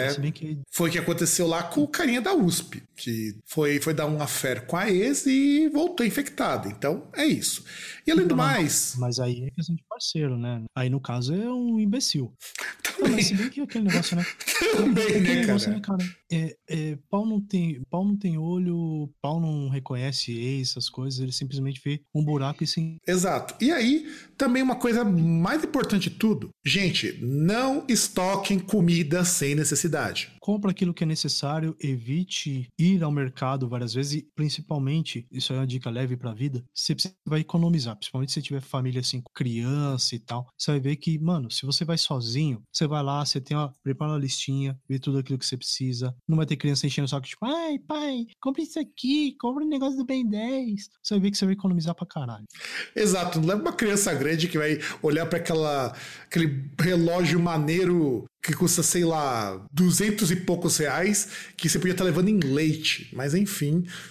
É. Que... Foi o que aconteceu lá com o carinha da USP, que foi, foi dar um affair com a ex e voltou infectado. Então, é isso. E além do mais. Mas aí é questão de parceiro, né? Aí no caso é um imbecil. Também. mas se bem que aquele negócio, né? Também, né, negócio, né, cara? É, é, pau, não tem, pau não tem olho, pau não reconhece ex, essas coisas, ele simplesmente vê um buraco e sim. Exato. E aí, também uma coisa mais importante de tudo, gente, não estoquem comida sem necessidade. Compra aquilo que é necessário, evite ir ao mercado várias vezes e, principalmente, isso é uma dica leve para a vida, você vai economizar, principalmente se tiver família assim, com criança e tal. Você vai ver que, mano, se você vai sozinho, você vai lá, você tem uma, prepara uma listinha, vê tudo aquilo que você precisa. Não vai ter criança enchendo o saco, tipo, ai, pai, compre isso aqui, compre um negócio do Ben 10. Você vai ver que você vai economizar pra caralho. Exato, não leva uma criança grande que vai olhar para aquela aquele relógio maneiro que custa, sei lá, duzentos e poucos reais, que você podia estar levando em leite. Mas enfim,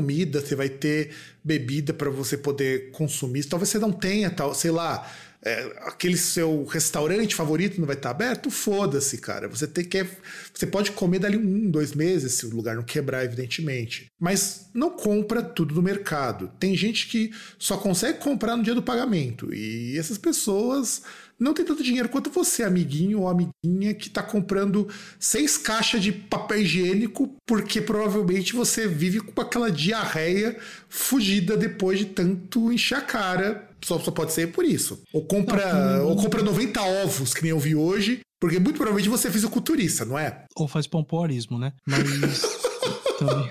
comida, você vai ter bebida para você poder consumir. Talvez você não tenha, tal, sei lá é, aquele seu restaurante favorito não vai estar aberto, foda-se, cara. Você tem que. Você pode comer dali um, dois meses, se o lugar não quebrar, evidentemente. Mas não compra tudo no mercado. Tem gente que só consegue comprar no dia do pagamento. E essas pessoas não tem tanto dinheiro quanto você, amiguinho ou amiguinha, que tá comprando seis caixas de papel higiênico porque provavelmente você vive com aquela diarreia fugida depois de tanto encher a cara. Só, só pode ser por isso. Ou compra, não, ou compra 90 ovos, que nem eu vi hoje, porque muito provavelmente você é fisiculturista, não é? Ou faz pompoarismo, né? Mas também.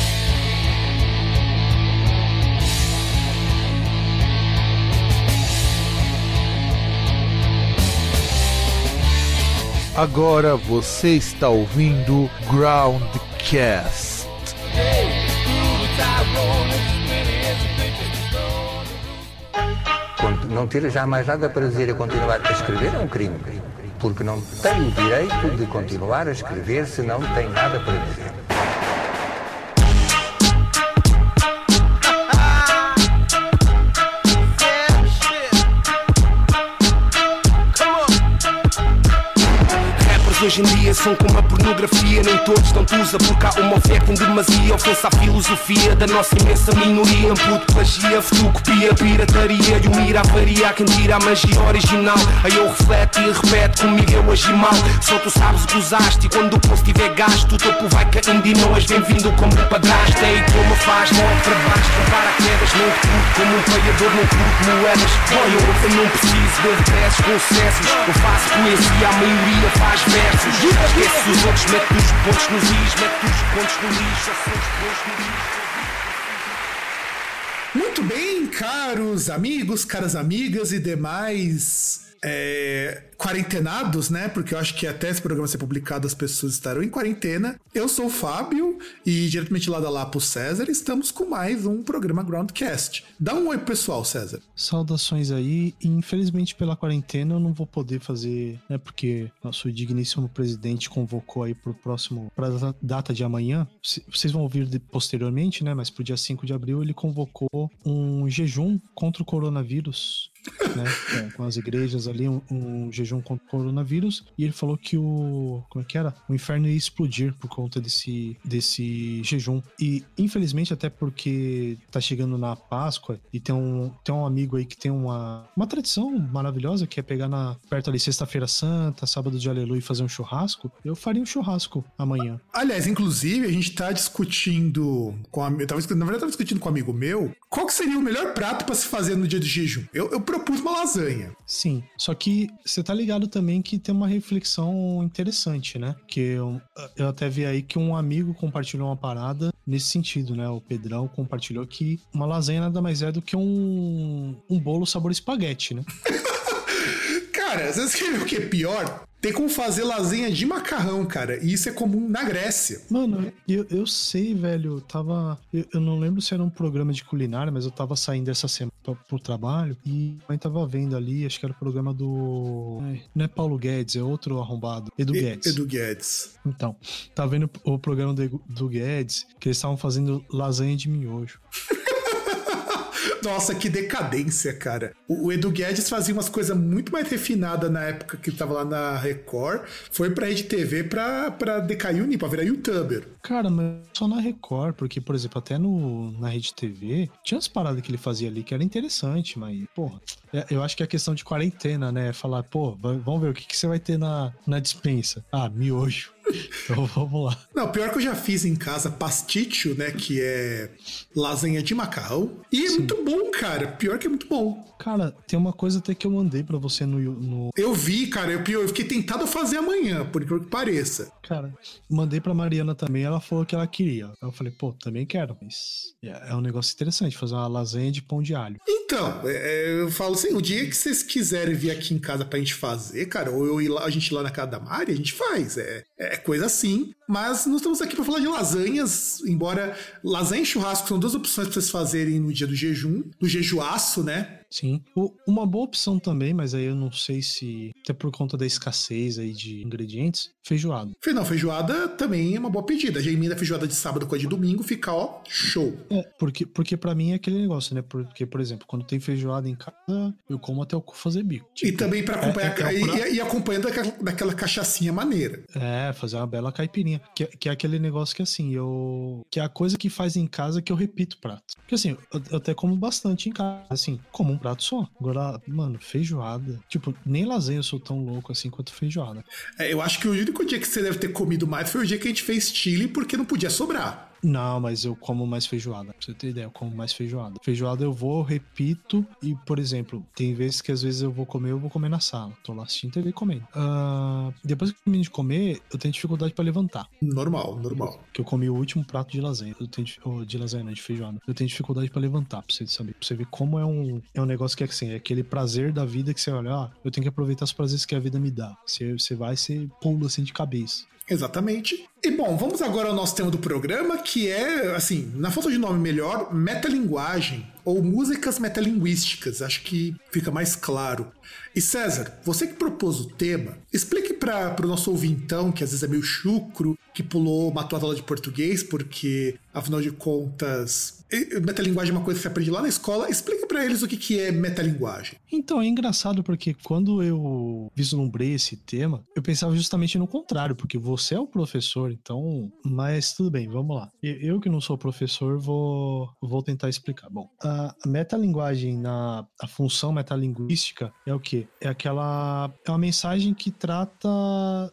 Agora você está ouvindo Groundcast. Não ter já mais nada para dizer e continuar a escrever é um crime. Porque não tem o direito de continuar a escrever se não tem nada para dizer. Hoje em dia são como a pornografia Nem todos dão usa porque há uma oferta em demasia. Ofensa à filosofia da nossa imensa minoria Puto, plagia, fotocopia, pirataria E o mira varia a quem tira a magia original. Aí eu reflete e repete comigo eu agi mal. Só tu sabes que usaste e quando o posto tiver gasto O topo vai caindo e não és bem-vindo como padrasto. É que uma faz, morre para baixo Compara quedas, não te como um paiador Não curto moedas, olha eu não preciso de regressos com sucessos Eu faço poesia, a maioria faz versos Esquece os outros, mete os pontos nos is, mete os pontos no lixo, os pontos no lixo. Muito bem, caros amigos, caras amigas e demais é, quarentenados, né? Porque eu acho que até esse programa ser publicado as pessoas estarão em quarentena. Eu sou o Fábio e diretamente lá da Lapo César estamos com mais um programa Groundcast. Dá um oi pessoal, César. Saudações aí. Infelizmente pela quarentena eu não vou poder fazer, né? Porque nosso digníssimo presidente convocou aí pro próximo, pra data de amanhã. Vocês vão ouvir posteriormente, né? Mas pro dia 5 de abril ele convocou um jejum contra o coronavírus né, é, com as igrejas ali, um, um, jejum contra o coronavírus, e ele falou que o. Como é que era? O inferno ia explodir por conta desse, desse jejum. E infelizmente, até porque tá chegando na Páscoa e tem um, tem um amigo aí que tem uma, uma tradição maravilhosa que é pegar na perto ali Sexta-feira Santa, sábado de Aleluia e fazer um churrasco. Eu faria um churrasco amanhã. Aliás, inclusive, a gente tá discutindo com a, eu tava, na verdade, eu tava discutindo com um amigo meu qual que seria o melhor prato para se fazer no dia de jejum. Eu, eu propus uma lasanha. Sim, só que você tá ligado também que tem uma reflexão interessante, né? Que eu, eu até vi aí que um amigo compartilhou uma parada nesse sentido, né? O Pedrão compartilhou que uma lasanha nada mais é do que um, um bolo sabor espaguete, né? Cara, vocês querem ver o que é pior? Tem como fazer lasanha de macarrão, cara. E isso é comum na Grécia. Mano, eu, eu sei, velho. Eu tava. Eu, eu não lembro se era um programa de culinária, mas eu tava saindo essa semana pra- pro trabalho e gente tava vendo ali, acho que era o programa do. Ai, Não é Paulo Guedes, é outro arrombado. Edu E- Guedes. Edu Guedes. Então, tava vendo o programa do, do Guedes, que eles estavam fazendo lasanha de miojo. Nossa, que decadência, cara. O, o Edu Guedes fazia umas coisas muito mais refinadas na época que ele tava lá na Record. Foi pra Rede TV pra, pra decair o nível, pra virar youtuber. Cara, mas só na Record, porque, por exemplo, até no, na Rede TV, tinha as paradas que ele fazia ali que era interessante, mas, porra, é- eu acho que é questão de quarentena, né? Falar, pô, va- vamos ver o que, que você vai ter na, na dispensa. Ah, miojo. Então vamos lá. Não, pior que eu já fiz em casa pasticho, né? Que é lasanha de macarrão. E é muito bom, cara. Pior que é muito bom. Cara, tem uma coisa até que eu mandei pra você no. no Eu vi, cara, eu, eu fiquei tentado a fazer amanhã, por que pareça. cara, mandei pra Mariana também, ela falou que ela queria. Eu falei, pô, também quero, mas é, é um negócio interessante fazer uma lasanha de pão de alho. Então, é, eu falo assim, o dia que vocês quiserem vir aqui em casa pra gente fazer, cara, ou eu ir lá, a gente ir lá na casa da Mari, a gente faz. É, é coisa assim. Mas nós estamos aqui pra falar de lasanhas, embora lasanha e churrasco são duas opções pra vocês fazerem no dia do jejum, do jejuaço, né? Sim. O- uma boa opção também, mas aí eu não sei se. Até por conta da escassez aí de ingredientes, feijoada. Fe- Não, feijoada também é uma boa pedida. Já emenda feijoada de sábado com a de domingo, fica, ó, show. É, porque, porque para mim é aquele negócio, né? Porque, por exemplo, quando tem feijoada em casa, eu como até o cu fazer bico. E Tipo, também pra acompanhar, é- é o e, e- e acompanhando daquela, daquela cachaçinha maneira. É, fazer uma bela caipirinha. Que, que é aquele negócio que assim, eu. Que é a coisa que faz em casa que eu repito prato. Porque assim, eu, eu até como bastante em casa. Assim, como um prato só. Agora, mano, feijoada. Tipo, nem lasanha eu sou tão louco assim quanto feijoada. É, eu acho que o único dia que você deve ter comido mais foi o dia que a gente fez chile, porque não podia sobrar. Não, mas eu como mais feijoada. Pra você ter ideia, eu como mais feijoada. Feijoada eu vou, repito. E, por exemplo, tem vezes que às vezes eu vou comer, eu vou comer na sala. Tô lá assistindo TV e comendo. Ah, depois que eu termino de comer, eu tenho dificuldade pra levantar. Normal, normal. Que eu comi o último prato de lasanha. Eu tenho, oh, de lasanha, não, de feijoada. Eu tenho dificuldade pra levantar, pra você saber. Pra você ver como é um, é um negócio que é assim, é aquele prazer da vida que você olha, ah, eu tenho que aproveitar os prazeres que a vida me dá. Você, você vai, você pula assim de cabeça. Exatamente. E bom, vamos agora ao nosso tema do programa, que é, assim, na falta de nome melhor, metalinguagem ou músicas metalinguísticas. Acho que fica mais claro. E César, você que propôs o tema, explique para o nosso ouvintão, que às vezes é meio chucro, que pulou, matou a aula de português, porque, afinal de contas, metalinguagem é uma coisa que você aprende lá na escola. Explique para eles o que, que é metalinguagem. Então, é engraçado porque quando eu vislumbrei esse tema, eu pensava justamente no contrário, porque você é o professor, então. Mas tudo bem, vamos lá. Eu que não sou professor, vou, vou tentar explicar. Bom, a metalinguagem, na, a função metalinguística é o quê? É aquela. É uma mensagem que trata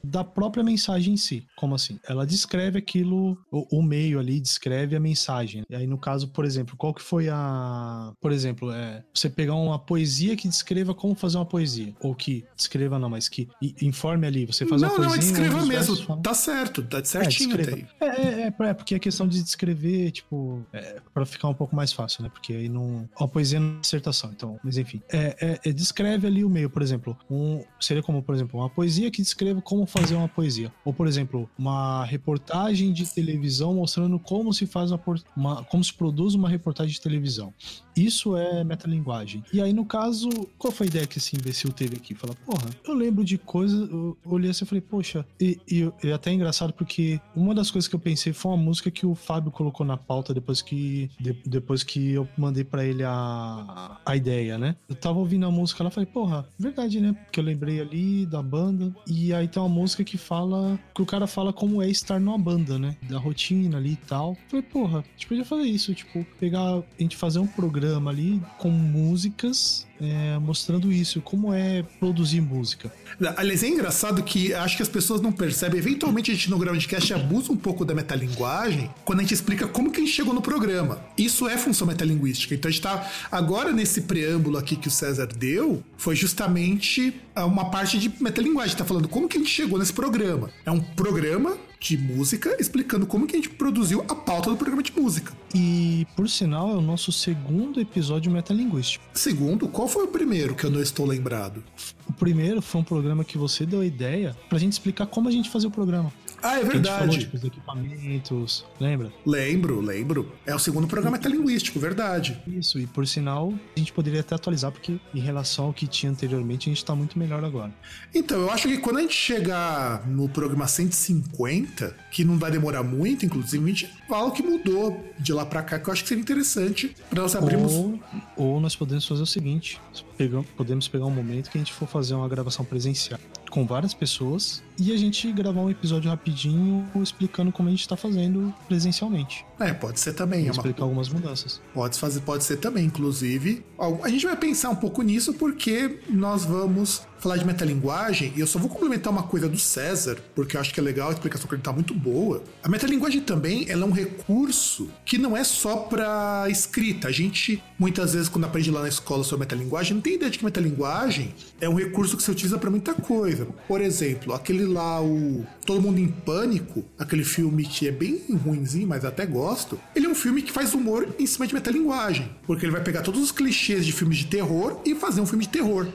da própria mensagem em si. Como assim? Ela descreve aquilo, o, o meio ali descreve a mensagem. E aí, no caso, por exemplo, qual que foi a. Por exemplo, é, você pegar uma poesia que descreva como fazer uma poesia. Ou que descreva, não, mas que informe ali. Você faz não, uma não, poesia. é descreva onde os mesmo. versos Tá certo, tá é, certinho até descreva. aí. É, é, é, é, porque é questão de descrever, tipo, é, para ficar um pouco mais fácil, né? Porque aí não. Uma poesia não é dissertação, então. Mas enfim. É, é- é, descreve ali o meio, por exemplo. Um, seria como, por exemplo, uma poesia que descreva como fazer uma poesia. Ou, por exemplo, uma reportagem de televisão mostrando como se faz uma, uma- como se produz uma reportagem de televisão. Isso é metalinguagem. E aí, no caso, qual foi a ideia que esse imbecil teve aqui? Fala, porra, eu lembro de coisas, eu olhei assim e falei, poxa, e, e, e é até engraçado porque uma das coisas que eu pensei foi uma música que o Fábio colocou na pauta depois que, de- depois que eu mandei pra ele a, a ideia, né? Eu tava ouvindo a música lá, falei, porra, verdade, né? Porque eu lembrei ali da banda, e aí tem uma música que fala, que o cara fala como é estar numa banda, né? Da rotina ali e tal. Falei, porra, a gente podia fazer isso, tipo, pegar, a gente fazer um programa ali com músicas é, mostrando isso, como é produzir música. Aliás, é engraçado que acho que as pessoas não percebem. Eventualmente a gente no Groundcast abusa um pouco da metalinguagem quando a gente explica como que a gente chegou no programa. Isso é função metalinguística. Então a gente tá. Agora, nesse preâmbulo aqui que o César deu, foi justamente uma parte de metalinguagem. Tá falando como que a gente chegou nesse programa. É um programa de música, explicando como que a gente produziu a pauta do programa de música. E, por sinal, é o nosso segundo episódio metalinguístico. Segundo, qual foi o primeiro que eu não estou lembrado? O primeiro foi um programa que você deu a ideia pra gente explicar como a gente fazia o programa. Ah, é Que a gente falou, verdade. tipo, os equipamentos, lembra? Lembro, lembro. É o segundo programa metalinguístico, verdade. Isso, e por sinal, a gente poderia até atualizar, porque em relação ao que tinha anteriormente, a gente tá muito melhor agora. Então, eu acho que quando a gente chegar no programa 150, que não vai demorar muito, inclusive, a gente fala o que mudou de lá pra cá, que eu acho que seria interessante pra nós abrirmos. Ou, ou nós podemos fazer o seguinte: pegam- podemos pegar um momento que a gente for fazer uma gravação presencial com várias pessoas e a gente gravar um episódio rapidinho explicando como a gente tá fazendo presencialmente. É, pode ser também. É uma... explicar algumas mudanças. Pode, fazer, pode ser também, inclusive. A gente vai pensar um pouco nisso porque nós vamos falar de metalinguagem e eu só vou complementar uma coisa do César, porque eu acho que é legal, a explicação que ele tá muito boa. A metalinguagem também ela é um recurso que não é só para escrita. A gente, muitas vezes, quando aprende lá na escola sobre metalinguagem, não tem ideia de que metalinguagem é um recurso que você utiliza para muita coisa. Por exemplo, aquele lá, o Todo Mundo em Pânico, aquele filme que é bem ruinzinho, mas até gosto, ele é um filme que faz humor em cima de metalinguagem. Porque ele vai pegar todos os clichês de filmes de terror e fazer um filme de terror.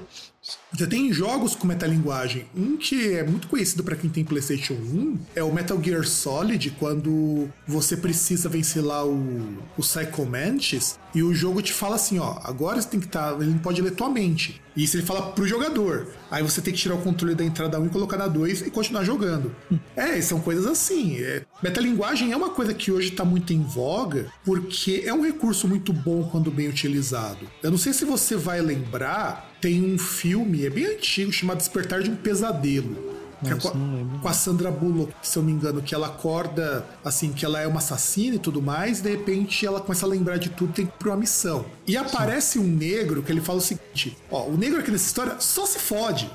Você tem jogos com metalinguagem. Um que é muito conhecido para quem tem PlayStation 1 é o Metal Gear Solid, quando você precisa vencer lá o, o Psycho Mantis e o jogo te fala assim: ó, agora você tem que estar. ele não pode ler tua mente. E isso ele fala pro jogador. Aí você tem que tirar o controle da entrada 1 e colocar na 2 e continuar jogando. É, são coisas assim. É, metalinguagem é uma coisa que hoje tá muito em voga, porque é um recurso muito bom quando bem utilizado. Eu não sei se você vai lembrar, tem um filme, é bem antigo, chamado Despertar de um Pesadelo. É com, a- com a Sandra Bullock, se eu não me engano, que ela acorda, assim, que ela é uma assassina e tudo mais, e de repente ela começa a lembrar de tudo, tem que ir pra uma missão. E aparece um negro que ele fala o seguinte: ó, o negro aqui nessa história só se fode.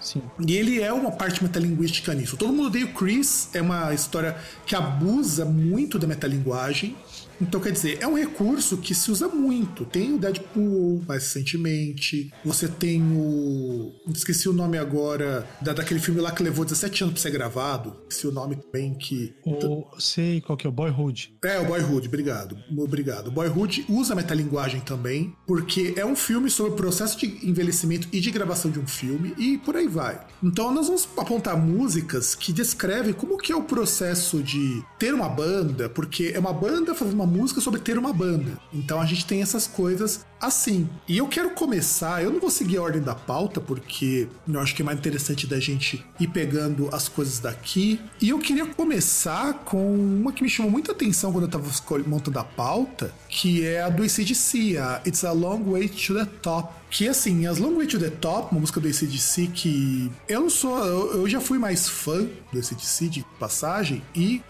Sim. E ele é uma parte metalinguística nisso. Todo mundo odeia o Chris, é uma história que abusa muito da metalinguagem. Então, quer dizer, é um recurso que se usa muito. Tem o Deadpool, mais recentemente. Você tem o. Esqueci o nome agora, da, daquele filme lá que levou 17 anos pra ser gravado. Esqueci o nome também que. Ou sei qual que é o Boyhood. É, o Boyhood, obrigado. Obrigado. O Boyhood usa metalinguagem também, porque é um filme sobre o processo de envelhecimento e de gravação de um filme, e por aí vai. Então nós vamos apontar músicas que descrevem como que é o processo de ter uma banda, porque é uma banda fazendo uma música sobre ter uma banda. Então a gente tem essas coisas assim. E eu quero começar, eu não vou seguir a ordem da pauta, porque eu acho que é mais interessante da gente ir pegando as coisas daqui. E eu queria começar com uma que me chamou muita atenção quando eu tava montando a pauta, que é a do ACDC, a It's a Long Way to the Top. Que assim, As Long Way to the Top, uma música do ACDC que eu não sou, eu, eu já fui mais fã do ACDC de passagem, e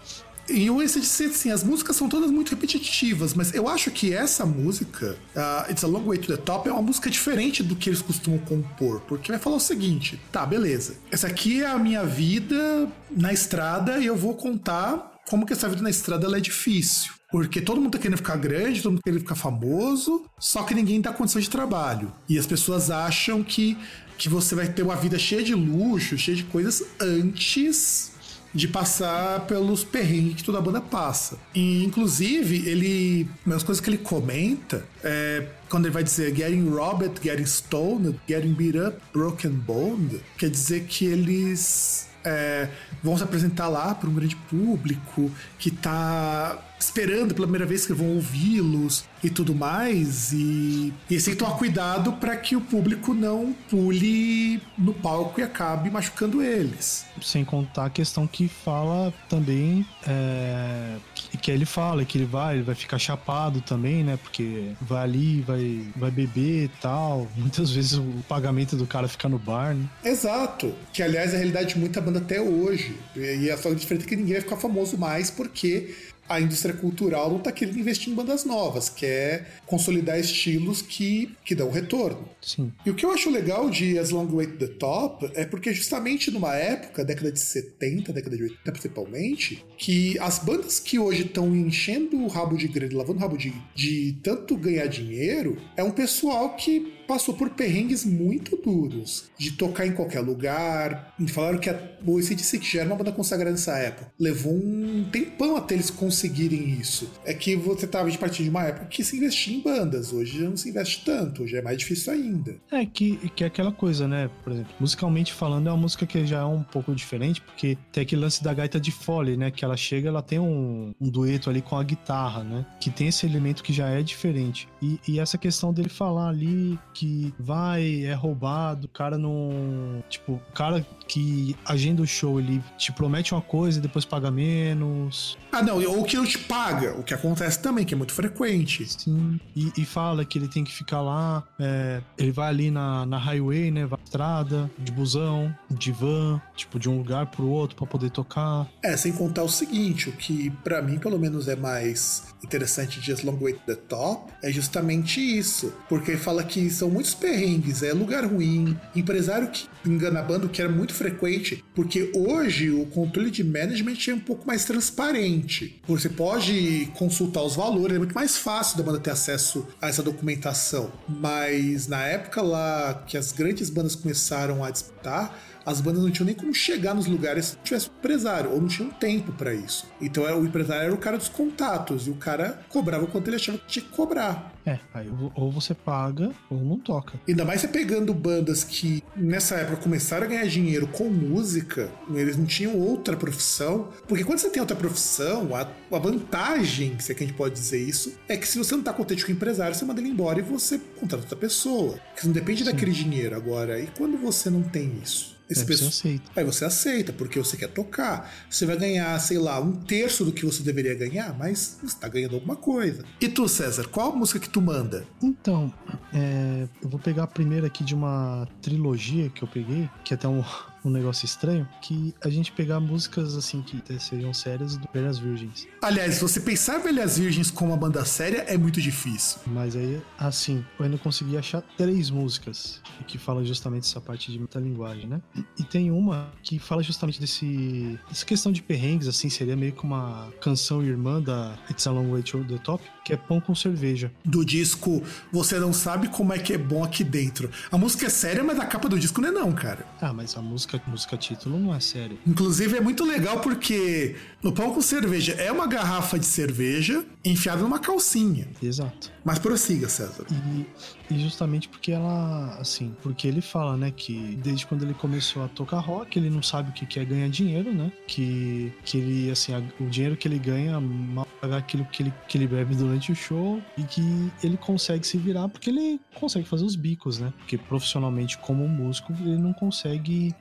e o ACDC, assim, as músicas são todas muito repetitivas, mas eu acho que essa música, uh, It's a Long Way to the Top, é uma música diferente do que eles costumam compor, porque vai falar o seguinte: tá, beleza, essa aqui é a minha vida na estrada e eu vou contar como que essa vida na estrada é difícil. Porque todo mundo tá querendo ficar grande, todo mundo tá querendo ficar famoso, só que ninguém dá condição de trabalho. E as pessoas acham que, que você vai ter uma vida cheia de luxo, cheia de coisas antes de passar pelos perrengues que toda banda passa. E, inclusive, ele. Das coisas que ele comenta é quando ele vai dizer getting robbed, getting stoned, getting beat up, broken boned, quer dizer que eles. é, vão se apresentar lá para um grande público que tá esperando pela primeira vez que vão ouvi-los e tudo mais. E, e que tomar cuidado para que o público não pule no palco e acabe machucando eles. Sem contar a questão que fala também. É, que, que ele fala que ele vai, ele vai ficar chapado também, né? Porque vai ali, vai, vai beber e tal. Muitas vezes o pagamento do cara fica no bar, né? Exato. Que, aliás, é a realidade de muita banda até hoje. E a só diferença é que ninguém vai ficar famoso mais porque a indústria cultural não tá querendo investir em bandas novas, quer consolidar estilos que, que dão retorno. Sim. E o que eu acho legal de As Long Way to the Top é porque justamente numa época, década de 70, década de 80 principalmente, que as bandas que hoje estão enchendo o rabo de grana, lavando o rabo de, de tanto ganhar dinheiro, é um pessoal que passou por perrengues muito duros de tocar em qualquer lugar. E falaram que a, o ACDC, que já era uma banda consagrada nessa época, levou um tempão até eles conseguirem isso. É que você tava de partir de uma época que se investia em bandas, hoje já não se investe tanto, hoje é mais difícil ainda. É que, que é aquela coisa, né? Por exemplo, musicalmente falando, é uma música que já é um pouco diferente, porque tem aquele lance da gaita de fole, né? Que ela chega, ela tem um, um dueto ali com a guitarra, né? Que tem esse elemento que já é diferente. E, e essa questão dele falar ali que vai, é roubado, o cara não. Tipo, o cara que agenda o show, ele te promete uma coisa e depois paga menos. Ah, não, ou que não te paga, o que acontece também, que é muito frequente. Sim. E, e fala que ele tem que ficar lá, é, ele vai ali na, na highway, né? Vai na estrada, de busão, de van, tipo, de um lugar pro outro para poder tocar. É, sem contar o seguinte, o que para mim pelo menos é mais interessante de As Long Way to the Top é justamente isso, porque fala que são muitos perrengues, é lugar ruim, empresário que engana a banda, que era muito frequente, porque hoje o controle de management é um pouco mais transparente. Você pode consultar os valores, é muito mais fácil da banda ter acesso a essa documentação. Mas na época lá que as grandes bandas começaram a disputar, as bandas não tinham nem como chegar nos lugares se tivesse um empresário, ou não tinham tempo para isso. Então o empresário era o cara dos contatos, e o cara cobrava quanto ele achava que tinha que cobrar. É, aí ou você paga ou não toca. Ainda mais você pegando bandas que nessa época começaram a ganhar dinheiro com música, eles não tinham outra profissão. Porque quando você tem outra profissão, a, a vantagem, se é que a gente pode dizer isso, é que se você não tá contente com o empresário, você manda ele embora e você contrata outra pessoa. Que não depende Sim. daquele dinheiro agora. E quando você não tem isso? Esse Aí você aceita. Aí você aceita, porque você quer tocar. Você vai ganhar, sei lá, um terço do que você deveria ganhar, mas você tá ganhando alguma coisa. E tu, César, qual a música que tu manda? Então, é, eu vou pegar a primeira aqui de uma trilogia que eu peguei, que é até um, um negócio estranho, que a gente pegar músicas assim que sejam sérias do Velhas Virgens. Aliás, você pensar Velhas Virgens como uma banda séria é muito difícil. Mas aí, assim, eu ainda consegui achar três músicas que falam justamente essa parte de metalinguagem, né? E, e tem uma que fala justamente desse essa questão de perrengues, assim, seria meio que uma canção irmã da It's a Long Way to the Top, que é Pão com Cerveja. Do disco Você Não Sabe Como É Que É Bom Aqui Dentro. A música é séria, mas a capa do disco não é não, cara. Ah, mas a música música, música título não é sério. Inclusive é muito legal porque no pão com cerveja é uma garrafa de cerveja enfiada numa calcinha. Exato. Mas prossiga, César. E, e, justamente porque ela, assim, porque ele fala, né, que desde quando ele começou a tocar rock, ele não sabe o que é ganhar dinheiro, né? Que, que ele, assim, o dinheiro que ele ganha mal pagar aquilo que ele, que ele bebe durante o show e que ele consegue se virar porque ele consegue fazer os bicos, né? Porque profissionalmente, como músico, ele não consegue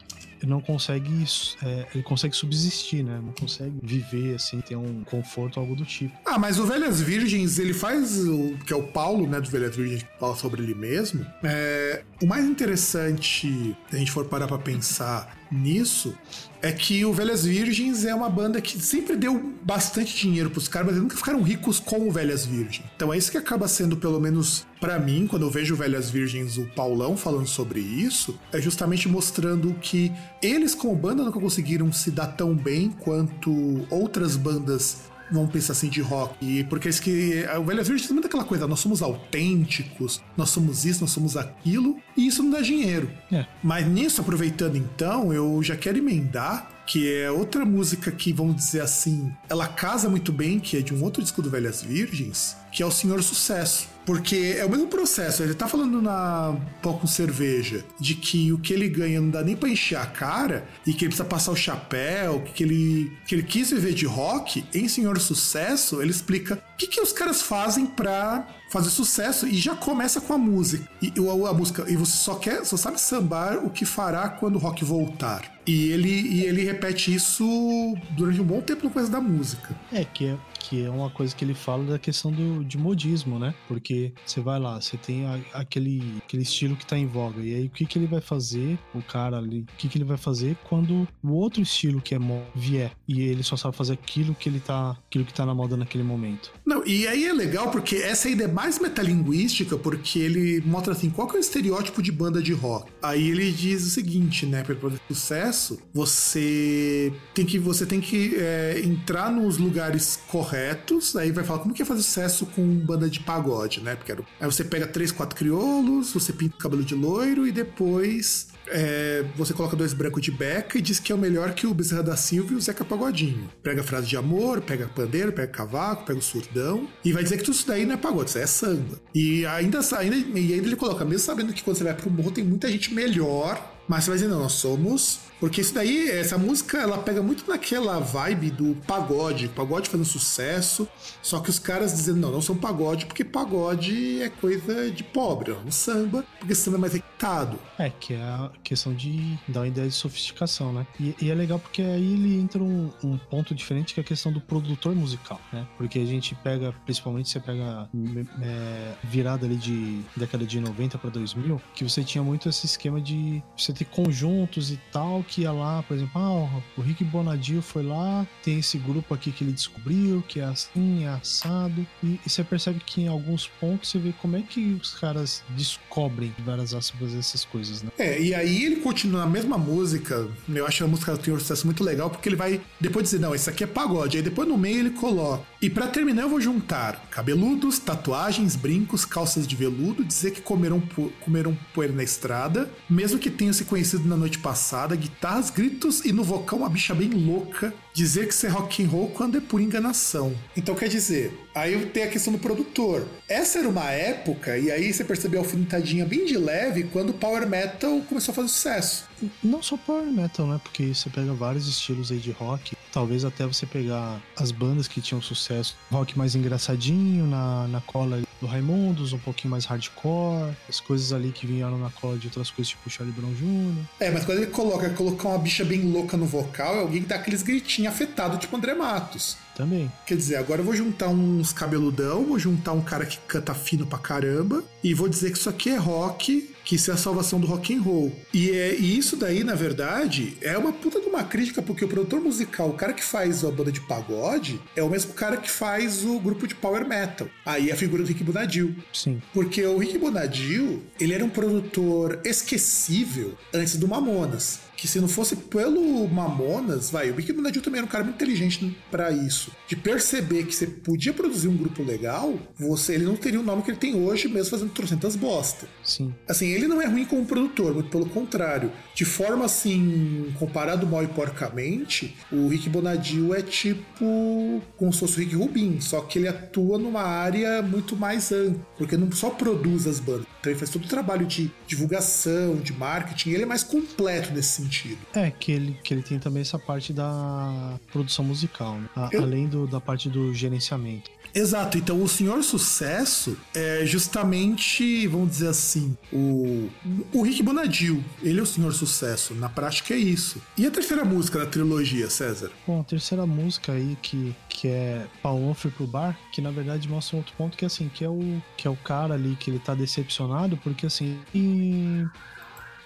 não consegue é, ele consegue subsistir, né? Não consegue viver assim, ter um conforto, algo do tipo. Ah, mas o Velhas Virgens, ele faz o que é o Paulo, né, do Velhas Virgens, que fala sobre ele mesmo. É, o mais interessante, se a gente for parar para pensar nisso, é que o Velhas Virgens é uma banda que sempre deu bastante dinheiro pros caras, mas eles nunca ficaram ricos como Velhas Virgens. Então é isso que acaba sendo, pelo menos para mim, quando eu vejo Velhas Virgens, o Paulão falando sobre isso, é justamente mostrando que eles, como banda, nunca conseguiram se dar tão bem quanto outras bandas vamos pensar assim, de rock. E porque isso que o Velhas Virgens tem muito aquela coisa, nós somos autênticos, nós somos isso, nós somos aquilo, e isso não dá dinheiro. É. Mas nisso, aproveitando então, eu já quero emendar que é outra música que, vamos dizer assim, ela casa muito bem, que é de um outro disco do Velhas Virgens, que é o Senhor Sucesso. Porque é o mesmo processo, ele tá falando na Pão com Cerveja de que o que ele ganha não dá nem pra encher a cara e que ele precisa passar o chapéu, que ele, que ele quis viver de rock. Em Senhor Sucesso, ele explica o que, que os caras fazem pra fazer sucesso e já começa com a música. E a, a música, e você só quer, só sabe sambar o que fará quando o rock voltar. E ele, e ele repete isso durante um bom tempo no coisa da música. É, que é que é uma coisa que ele fala da questão do, de modismo, né? Porque você vai lá, você tem a, aquele, aquele estilo que tá em voga, e aí o que, que ele vai fazer, o cara ali, o que, que ele vai fazer quando o outro estilo que é moda vier, e ele só sabe fazer aquilo que ele tá, aquilo que tá na moda naquele momento. Não, e aí é legal porque essa ideia é mais metalinguística, porque ele mostra assim, qual que é o estereótipo de banda de rock? Aí ele diz o seguinte, né, para ter sucesso, você tem que, você tem que é, entrar nos lugares corretos corretos, aí vai falar como que é fazer sucesso com banda de pagode, né? Porque era... aí você pega três, quatro crioulos, você pinta o cabelo de loiro e depois é, você coloca dois brancos de beca e diz que é o melhor que o Bezerra da Silva e o Zeca Pagodinho. Pega a frase de amor, pega pandeiro, pega cavaco, pega o surdão e vai dizer que tudo isso daí não é pagode, isso é samba. E ainda, ainda, e ainda ele coloca, mesmo sabendo que quando você vai pro morro tem muita gente melhor mas você vai dizer, não, nós somos. Porque isso daí, essa música, ela pega muito naquela vibe do pagode. Pagode fazendo sucesso. Só que os caras dizendo, não, não são pagode, porque pagode é coisa de pobre, não samba, porque samba é mais requintado. É, que é a questão de dar uma ideia de sofisticação, né? E, e é legal porque aí ele entra um, um, ponto diferente que é a questão do produtor musical, né? Porque a gente pega, principalmente você pega é, virada ali de década de 90 para 2000, que você tinha muito esse esquema de você ter conjuntos e tal, que ia lá, por exemplo, ah, o Rick Bonadio foi lá, tem esse grupo aqui que ele descobriu, que é assim, é assado, e, e você percebe que em alguns pontos você vê como é que os caras descobrem, várias aspas, essas coisas, né? É, e aí ele continua na mesma música, eu acho a música do um sucesso muito legal, porque ele vai depois dizer, não, isso aqui é pagode, aí depois no meio ele coloca. E para terminar eu vou juntar cabeludos, tatuagens, brincos, calças de veludo, dizer que comeram, comeram poeira na estrada, mesmo que tenham se conhecido na noite passada, guitarras, gritos e no vocal uma bicha bem louca dizer que isso é rock and roll quando é por enganação. Então quer dizer, aí tem a questão do produtor. Essa era uma época, e aí você percebeu a alfinetadinha bem de leve quando o power metal começou a fazer sucesso. Não só power metal, né? Porque você pega vários estilos aí de rock. Talvez até você pegar as bandas que tinham sucesso, rock mais engraçadinho na, na cola do Raimundos, um pouquinho mais hardcore, as coisas ali que vieram na cola de outras coisas, tipo Charlie Brown Jr. É, mas quando ele coloca colocar uma bicha bem louca no vocal, é alguém que dá aqueles gritinhos afetados, tipo André Matos. Também. Quer dizer, agora eu vou juntar uns cabeludão, vou juntar um cara que canta fino pra caramba, e vou dizer que isso aqui é rock, que isso é a salvação do rock and roll. E, é, e isso daí, na verdade, é uma puta de uma crítica, porque o produtor musical, o cara que faz a banda de pagode, é o mesmo cara que faz o grupo de power metal. Aí a figura do Rick Bonadil. Sim. Porque o Rick Bonadil, ele era um produtor esquecível antes do Mamonas que se não fosse pelo Mamonas, vai, o Rick Bonadil também era um cara muito inteligente para isso. De perceber que você podia produzir um grupo legal, você ele não teria o nome que ele tem hoje, mesmo fazendo trocentas bosta. Sim. Assim, ele não é ruim como produtor, muito pelo contrário. De forma assim, comparado mal e porcamente, o Rick Bonadil é tipo como se fosse o Rick Rubin, só que ele atua numa área muito mais ampla, porque não só produz as bandas, então ele faz todo o trabalho de divulgação, de marketing, ele é mais completo nesse sentido. É, que ele, que ele tem também essa parte da produção musical, né? A, Eu... além do, da parte do gerenciamento. Exato, então o Senhor Sucesso é justamente, vamos dizer assim, o, o Rick Bonadil. Ele é o Senhor Sucesso, na prática é isso. E a terceira música da trilogia, César? Bom, a terceira música aí que, que é foi pro bar, que na verdade mostra um outro ponto que é assim, que é o que é o cara ali que ele tá decepcionado, porque assim, e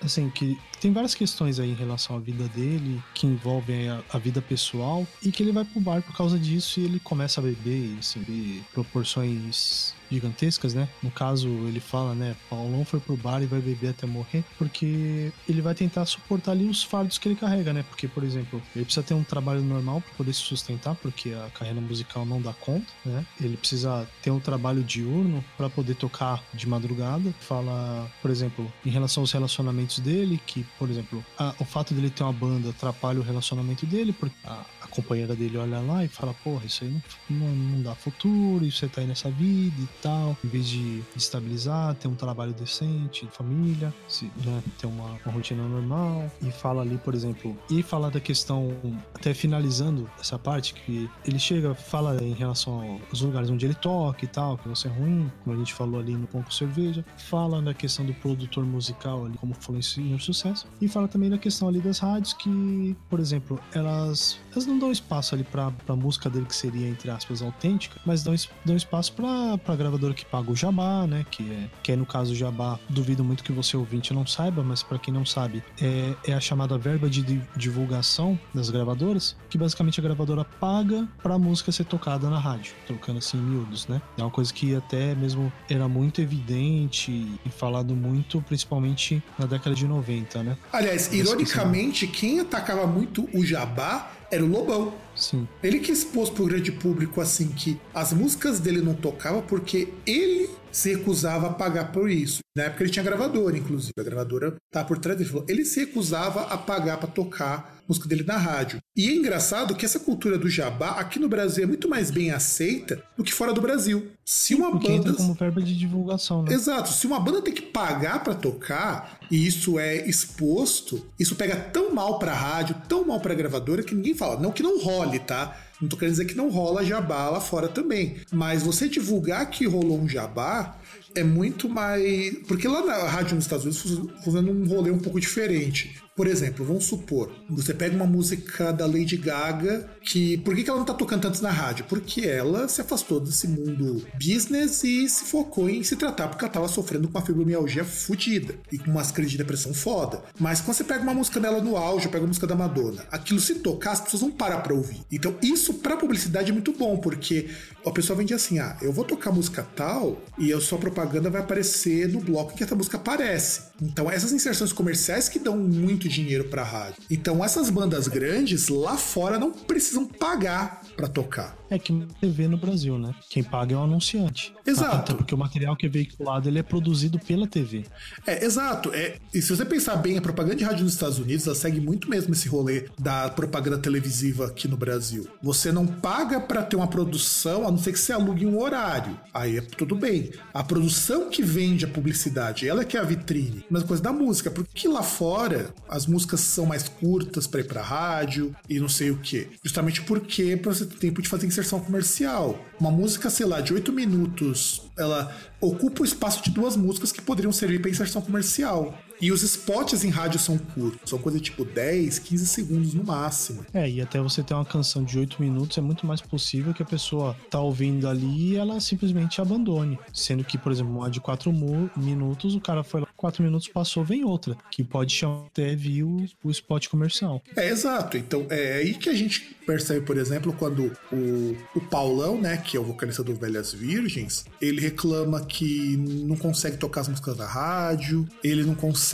assim, que tem várias questões aí em relação à vida dele, que envolvem a, a, vida pessoal, e que ele vai pro bar por causa disso e ele começa a beber, assim, de proporções gigantescas, né? No caso, ele fala, né? Paulão foi pro bar e vai beber até morrer, porque ele vai tentar suportar ali os fardos que ele carrega, né? Porque, por exemplo, ele precisa ter um trabalho normal para poder se sustentar, porque a carreira musical não dá conta, né? Ele precisa ter um trabalho diurno para poder tocar de madrugada. Fala, por exemplo, em relação aos relacionamentos dele, que, por exemplo, a, o fato dele ter uma banda atrapalha o relacionamento dele, porque a, a companheira dele olha lá e fala, porra, isso aí não, não, não dá futuro, isso você tá aí nessa vida e tal, em vez de estabilizar, ter um trabalho decente, família, se, né, ter uma, uma, rotina normal. E fala ali, por exemplo, e fala da questão, até finalizando essa parte, que ele chega, fala em relação aos lugares onde ele toca e tal, que não é ruim, como a gente falou ali no Pão com Cerveja, fala da questão do produtor musical ali, como foi em sucesso, e fala também da questão ali das rádios que, por exemplo, elas, elas não dão espaço ali pra, pra música dele que seria, entre aspas, autêntica, mas dão, dão espaço pra, pra gravadora que paga o jabá, né? Que é, que é no caso o jabá, duvido muito que você ouvinte não saiba, mas para quem não sabe, é, é a chamada verba de divulgação das gravadoras, que basicamente a gravadora paga pra música ser tocada na rádio, trocando assim em miúdos, né? É uma coisa que até mesmo era muito evidente e falado muito, principalmente na década de 90, né? Aliás, ironicamente, quem atacava muito o jabá era o Lobão. Sim. Ele que expôs pro grande público assim que as músicas dele não tocavam porque ele se recusava a pagar por isso. Na época ele tinha gravadora, inclusive. A gravadora tá por trás dele. Ele se recusava a pagar para tocar música dele na rádio. E é engraçado que essa cultura do jabá aqui no Brasil é muito mais bem aceita do que fora do Brasil. Se uma Porque banda como verba de divulgação, né? Exato. Se uma banda tem que pagar pra tocar e isso é exposto, isso pega tão mal pra rádio, tão mal pra gravadora que ninguém fala. Não que não role, tá? Não tô querendo dizer que não rola jabá lá fora também. Mas você divulgar que rolou um jabá é muito mais. Porque lá na rádio nos Estados Unidos fun- funciona um rolê um pouco diferente. Por exemplo, vamos supor, você pega uma música da Lady Gaga que. Por que ela não tá tocando tanto na rádio? Porque ela se afastou desse mundo business e se focou em se tratar porque ela tava sofrendo com uma fibromialgia fodida e com umas crises de depressão foda. Mas quando você pega uma música dela no auge, pega uma música da Madonna, aquilo se tocar, as pessoas vão parar pra ouvir. Então isso pra publicidade é muito bom, porque a pessoa vende assim: ah, eu vou tocar música tal e a sua propaganda vai aparecer no bloco que essa música aparece. Então essas inserções comerciais que dão muito dinheiro pra rádio. Então essas bandas grandes lá fora não precisam pagar pra tocar. É que TV no Brasil, né? Quem paga é o anunciante. Exato. Até porque o material que é veiculado ele é produzido pela TV. É, exato. É, e se você pensar bem, a propaganda de rádio nos Estados Unidos, ela segue muito mesmo esse rolê da propaganda televisiva aqui no Brasil. Você não paga pra ter uma produção, a não ser que você alugue um horário. Aí é tudo bem. A produção que vende a publicidade, ela que é a vitrine. Mesma coisa da música, porque lá fora as músicas são mais curtas pra ir pra rádio e não sei o que. Justamente porque pra você ter tempo de fazer inserção comercial. Uma música, sei lá, de 8 minutos, ela ocupa o espaço de duas músicas que poderiam servir para inserção comercial. E os spots em rádio são curtos, são coisa tipo 10, 15 segundos no máximo. É, e até você ter uma canção de 8 minutos é muito mais possível que a pessoa tá ouvindo ali e ela simplesmente abandone. Sendo que, por exemplo, uma de 4 minutos, o cara foi lá, 4 minutos passou, vem outra, que pode chamar até vir o, o spot comercial. É, exato. Então é aí que a gente percebe, por exemplo, quando o, o Paulão, né, que é o vocalista do Velhas Virgens, ele reclama que não consegue tocar as músicas da rádio, ele não consegue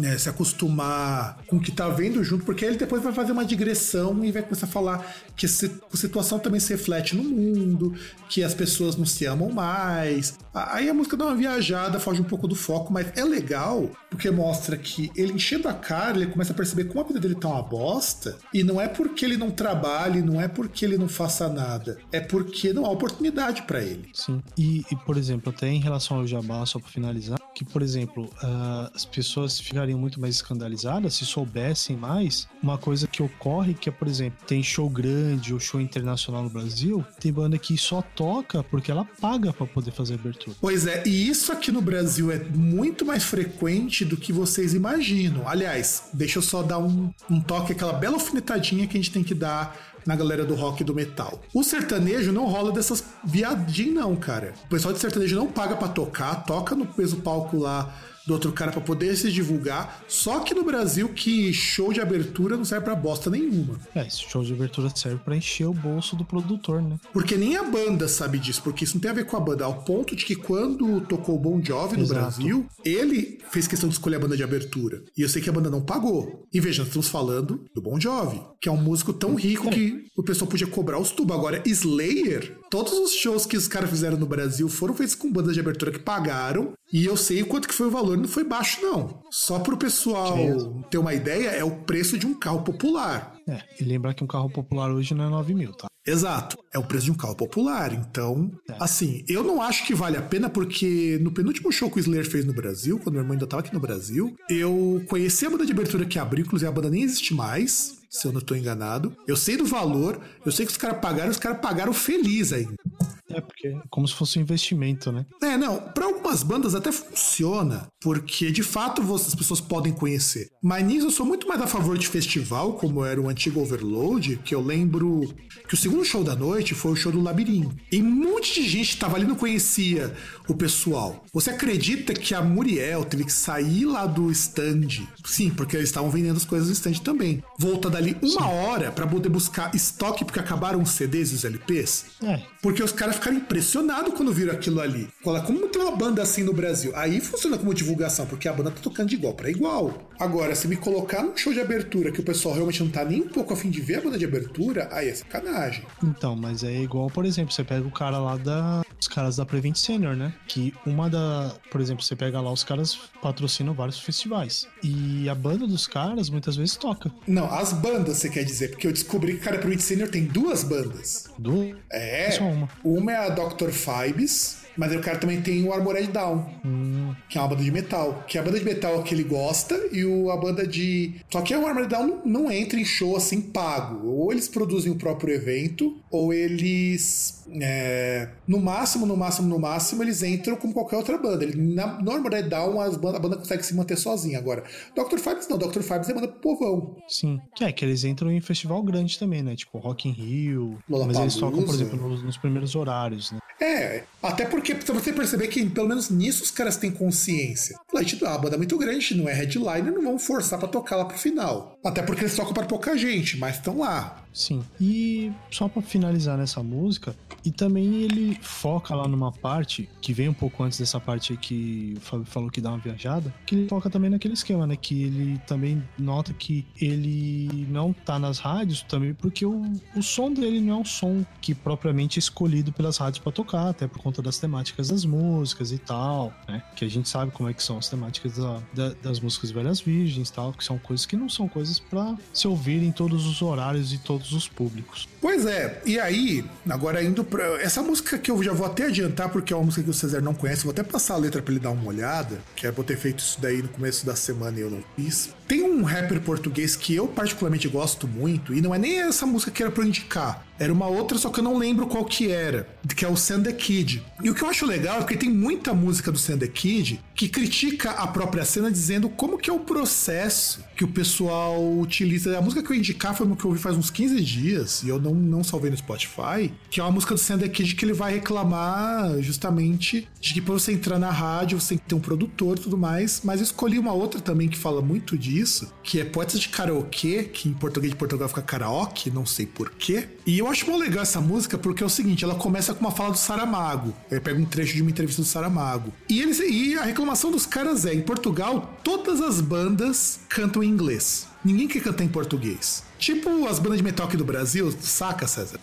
né, se acostumar com o que tá vendo junto, porque ele depois vai fazer uma digressão e vai começar a falar que a situação também se reflete no mundo, que as pessoas não se amam mais. Aí a música dá uma viajada, foge um pouco do foco, mas é legal porque mostra que ele enchendo a cara, ele começa a perceber como a vida dele tá uma bosta, e não é porque ele não trabalhe, não é porque ele não faça nada, é porque não há oportunidade pra ele. Sim. E, e, por exemplo, até em relação ao jabá, só pra finalizar, que, por exemplo, ah, as pessoas ficariam muito mais escandalizadas se soubessem mais uma coisa que ocorre, que é, por exemplo, tem show grande ou show internacional no Brasil, tem banda que só toca porque ela paga pra poder fazer abertura. Pois é, e isso aqui no Brasil é muito mais frequente do que vocês imaginam. Aliás, deixa eu só dar um, um toque, aquela bela alfinetadinha que a gente tem que dar na galera do rock e do metal. O sertanejo não rola dessas viadinhas, não, cara. O pessoal de sertanejo não paga pra tocar, toca no peso palco lá do outro cara pra poder se divulgar. Só que no Brasil que show de abertura não serve pra bosta nenhuma. É, esse show de abertura serve pra encher o bolso do produtor, né? Porque nem a banda sabe disso, porque isso não tem a ver com a banda, ao ponto de que quando tocou o Bon Jovi no Exato. Brasil, ele fez questão de escolher a banda de abertura. E eu sei que a banda não pagou. E veja, nós estamos falando do Bon Jovi, que é um músico tão rico que o pessoal podia cobrar os tubos. Agora, Slayer, todos os shows que os caras fizeram no Brasil foram feitos com bandas de abertura que pagaram. E eu sei o quanto que foi o valor, não foi baixo, não. Só pro pessoal ter uma ideia, é o preço de um carro popular. É, e lembrar que um carro popular hoje não é 9 mil, tá? Exato. É o preço de um carro popular. Então, É. assim, eu não acho que vale a pena, porque no penúltimo show que o Slayer fez no Brasil, quando meu irmão ainda tava aqui no Brasil, eu conheci a banda de abertura que abriu, inclusive a banda nem existe mais, se eu não tô enganado. Eu sei do valor, eu sei que os caras pagaram, os caras pagaram feliz ainda. É, porque é como se fosse um investimento, né? É, não, pra algumas bandas até funciona, porque de fato as pessoas podem conhecer. Mas nisso eu sou muito mais a favor de festival, como era o antigo Overload, que eu lembro que o segundo show da noite foi o show do Labirinto. E um monte de gente tava ali não conhecia o pessoal. Você acredita que a Muriel teve que sair lá do stand? Sim, porque eles estavam vendendo as coisas no stand também. Volta dali uma hora pra poder buscar estoque, porque acabaram os CDs e os LPs. É, Porque os caras ficaram impressionados quando viram aquilo ali. Fala, como tem uma banda assim no Brasil? Aí funciona como divulgação, porque a banda tá tocando de igual para igual. Agora, se me colocar num show de abertura que o pessoal realmente não tá nem um pouco afim de ver a banda de abertura, aí é sacanagem. Então, mas é igual, por exemplo, você pega o cara lá da. Os caras da Prevent Senior, né? Que uma da. Por exemplo, você pega lá, os caras patrocinam vários festivais. E a banda dos caras muitas vezes toca. Não, as bandas você quer dizer, porque eu descobri que o cara Prevent Senior tem duas bandas. Do. É. Só uma. Uma é a Dr. Fibes, mas o cara também tem o Armored Down, Hum, que é uma banda de metal. Que é a banda de metal que ele gosta e o, a banda de. Só que o Armored Down não, não entra em show assim pago. Ou eles produzem o próprio evento, ou eles. é, no máximo, no máximo, no máximo, eles entram como qualquer outra banda. Ele, na, no Armored Down, as banda- a banda consegue se manter sozinha. Agora, Dr. Fibes não, Dr. Fibes é banda pro povão. sim. Que é que eles entram em festival grande também, né? Tipo Rock in Rio. Mas eles tocam, por exemplo, nos, nos primeiros horários, né? É, até porque pra você perceber que pelo menos nisso os caras têm consciência. Gente a banda é muito grande, não é headliner, não vão forçar pra tocar lá pro final. Até porque eles tocam para pouca gente, mas estão lá. Sim. E só pra finalizar nessa música, e também ele foca lá numa parte que vem um pouco antes dessa parte que o Fábio falou que dá uma viajada, que ele foca também naquele esquema, né? Que ele também nota que ele não tá nas rádios também porque o, o som dele não é um som que propriamente é escolhido pelas rádios pra tocar, até por conta das temáticas das músicas e tal, né? Que a gente sabe como é que são as temáticas da- da- das músicas Velhas Virgens e tal, que são coisas que não são coisas pra se ouvir em todos os horários e todos os públicos. Pois é, e aí, agora indo pra. Essa música que eu já vou até adiantar, porque é uma música que o César não conhece, vou até passar a letra pra ele dar uma olhada, que pra eu ter feito isso daí no começo da semana e eu não fiz. Tem um rapper português que eu particularmente gosto muito, e não é nem essa música que era pra eu indicar. Era uma outra, só que eu não lembro qual que era, que é o Sand the Kid. E o que eu acho legal é porque tem muita música do Sand the Kid que critica a própria cena dizendo como que é o processo que o pessoal utiliza. A música que eu indicar foi uma que eu ouvi faz uns 15 dias, e eu não, não salvei no Spotify, que é uma música do Sand the Kid que ele vai reclamar justamente de que pra você entrar na rádio você tem que ter um produtor e tudo mais, mas eu escolhi uma outra também que fala muito disso, que é Poetas de Karaokê, que em português de Portugal fica karaoke, não sei porquê. E eu acho muito legal essa música porque é o seguinte, ela começa com uma fala do Saramago. Ele pega um trecho de uma entrevista do Saramago. E, eles, e a reclamação dos caras é, em Portugal, todas as bandas cantam em inglês. Ninguém quer cantar em português. Tipo as bandas de metal aqui do Brasil, saca, César?